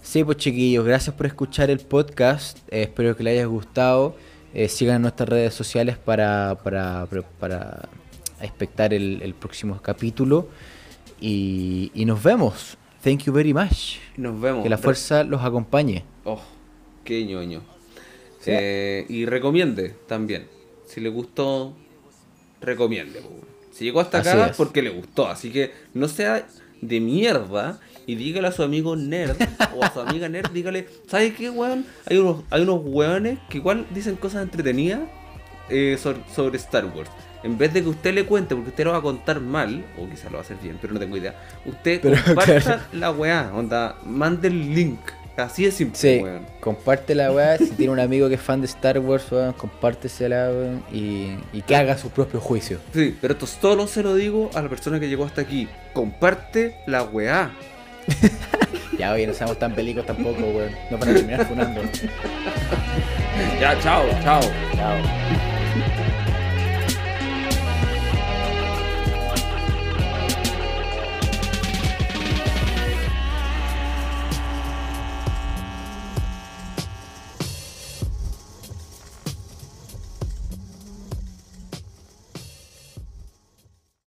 Sí, pues chiquillos, gracias por escuchar el podcast. eh, espero que les haya gustado. Eh, sigan en nuestras redes sociales para, para, para, expectar el, el próximo capítulo. Y, y nos vemos. Thank you very much. Nos vemos. Que la fuerza los acompañe. Oh, qué ñoño. Sí. Eh, y recomiende también. Si le gustó, recomiende. Si llegó hasta acá, es. porque le gustó. Así que no sea de mierda y dígale a su amigo nerd o a su amiga nerd, dígale, ¿sabes qué, weón? Hay unos, hay unos weones que igual dicen cosas entretenidas eh, sobre, sobre Star Wars. En vez de que usted le cuente, porque usted lo va a contar mal, o quizás lo va a hacer bien, pero no tengo idea. Usted Pero, *laughs* comparta claro. la weá, onda, mande el link. Así de simple, Sí, weón. comparte la weá. Si tiene un amigo que es fan de Star Wars, weón, compártesela weón, y, y que haga su propio juicio. Sí, pero esto solo se lo digo a la persona que llegó hasta aquí. Comparte la weá. *laughs* Ya, oye, no seamos tan pelicos tampoco, weón. No para terminar funando. Ya, chao, chao. Chao.